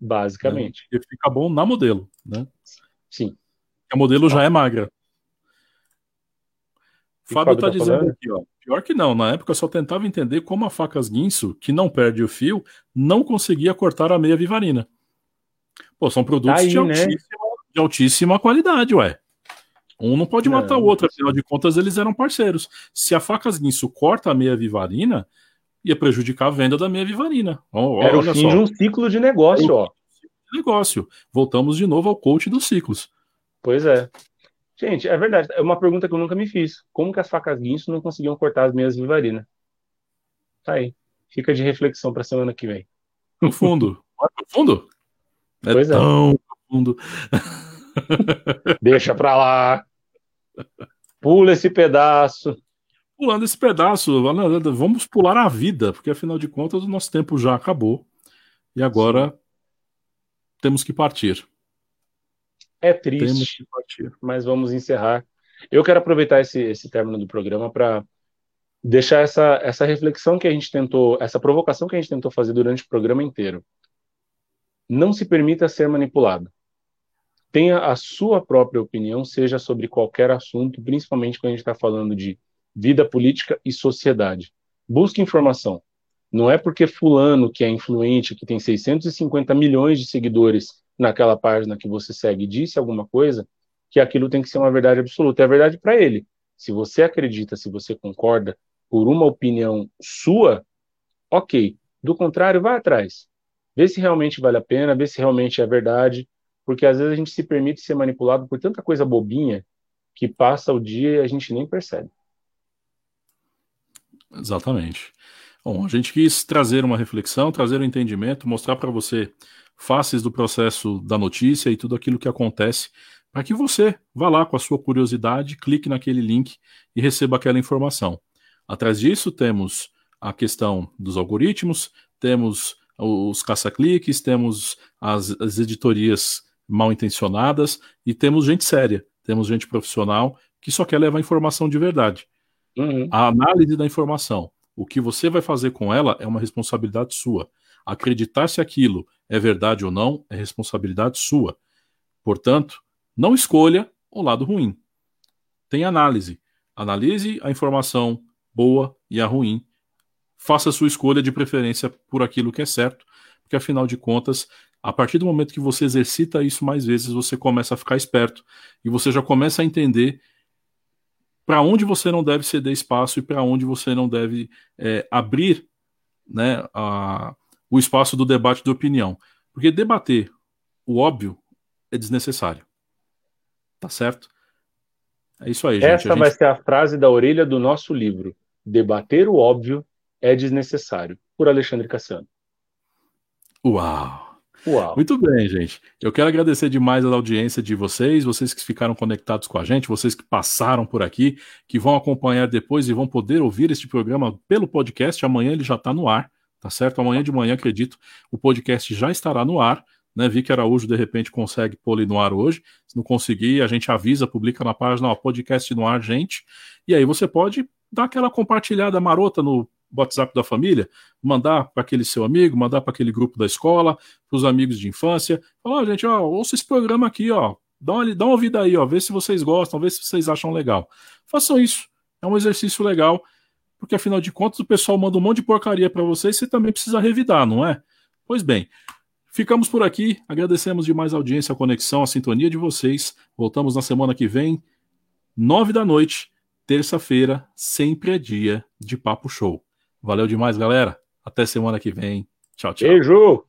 Basicamente. É, fica bom na modelo, né? Sim. A modelo já é magra. Fábio está tá dizendo aqui, ó. Pior que não, na época eu só tentava entender como a facas guinso, que não perde o fio, não conseguia cortar a meia vivarina. Pô, são produtos Aí, de, né? altíssima, né? De, altíssima, qualidade, ué. Um não pode não. matar o outro, afinal de contas eles eram parceiros. Se a facas guinso corta a meia vivarina, ia prejudicar a venda da meia vivarina. Oh, Era o fim só. de um ciclo de negócio, ó. Negócio. Voltamos de novo ao coach dos ciclos. Pois é. Gente, é verdade. É uma pergunta que eu nunca me fiz. Como que as facas guinso não conseguiam cortar as meias vivarinas? Tá aí. Fica de reflexão para semana que vem. Profundo. profundo? É pois é. tão profundo. Deixa pra lá. Pula esse pedaço. Pulando esse pedaço, vamos pular a vida, porque afinal de contas o nosso tempo já acabou. E agora Sim. temos que partir. É triste, mas vamos encerrar. Eu quero aproveitar esse, esse término do programa para deixar essa, essa reflexão que a gente tentou, essa provocação que a gente tentou fazer durante o programa inteiro. Não se permita ser manipulado. Tenha a sua própria opinião, seja sobre qualquer assunto, principalmente quando a gente está falando de vida política e sociedade. Busque informação. Não é porque fulano que é influente, que tem 650 milhões de seguidores, naquela página que você segue disse alguma coisa, que aquilo tem que ser uma verdade absoluta. É verdade para ele. Se você acredita, se você concorda por uma opinião sua, ok. Do contrário, vá atrás. Vê se realmente vale a pena, vê se realmente é verdade, porque às vezes a gente se permite ser manipulado por tanta coisa bobinha que passa o dia e a gente nem percebe. Exatamente. Bom, a gente quis trazer uma reflexão, trazer um entendimento, mostrar para você faces do processo da notícia e tudo aquilo que acontece, para que você vá lá com a sua curiosidade, clique naquele link e receba aquela informação. Atrás disso, temos a questão dos algoritmos, temos os caça-cliques, temos as, as editorias mal intencionadas e temos gente séria, temos gente profissional que só quer levar informação de verdade. Uhum. A análise da informação, o que você vai fazer com ela é uma responsabilidade sua. Acreditar se aquilo é verdade ou não é responsabilidade sua. Portanto, não escolha o lado ruim. Tem análise. Analise a informação boa e a ruim. Faça a sua escolha de preferência por aquilo que é certo, porque afinal de contas, A partir do momento que você exercita isso mais vezes, você começa a ficar esperto e você já começa a entender para onde você não deve ceder espaço e para onde você não deve é, abrir né, a, o espaço do debate de opinião. Porque debater o óbvio é desnecessário. Tá certo? É isso aí, gente. Essa gente... vai ser a frase da orelha do nosso livro. Debater o óbvio é desnecessário. Por Alexandre Cassiano. Uau! Uau. Muito bem, gente. Eu quero agradecer demais a audiência de vocês, vocês que ficaram conectados com a gente, vocês que passaram por aqui, que vão acompanhar depois e vão poder ouvir este programa pelo podcast. Amanhã ele já está no ar, tá certo? Amanhã de manhã, acredito, o podcast já estará no ar. Né, Vi que Araújo de repente consegue pôr ele no ar hoje. Se não conseguir, a gente avisa, publica na página, ó, podcast no ar, gente. E aí você pode dar aquela compartilhada marota no WhatsApp da família, mandar para aquele seu amigo, mandar para aquele grupo da escola, para os amigos de infância. Falar, oh, gente, ó, ouça esse programa aqui, ó. Dá uma, dá uma ouvida aí, ó. Vê se vocês gostam, vê se vocês acham legal. Façam isso. É um exercício legal, porque afinal de contas o pessoal manda um monte de porcaria para vocês, você também precisa revidar, não é? Pois bem, ficamos por aqui. Agradecemos demais a audiência, a conexão, a sintonia de vocês. Voltamos na semana que vem, nove da noite, terça-feira, sempre é dia de Papo Show. Valeu demais, galera. Até semana que vem. Tchau, tchau. Beijo!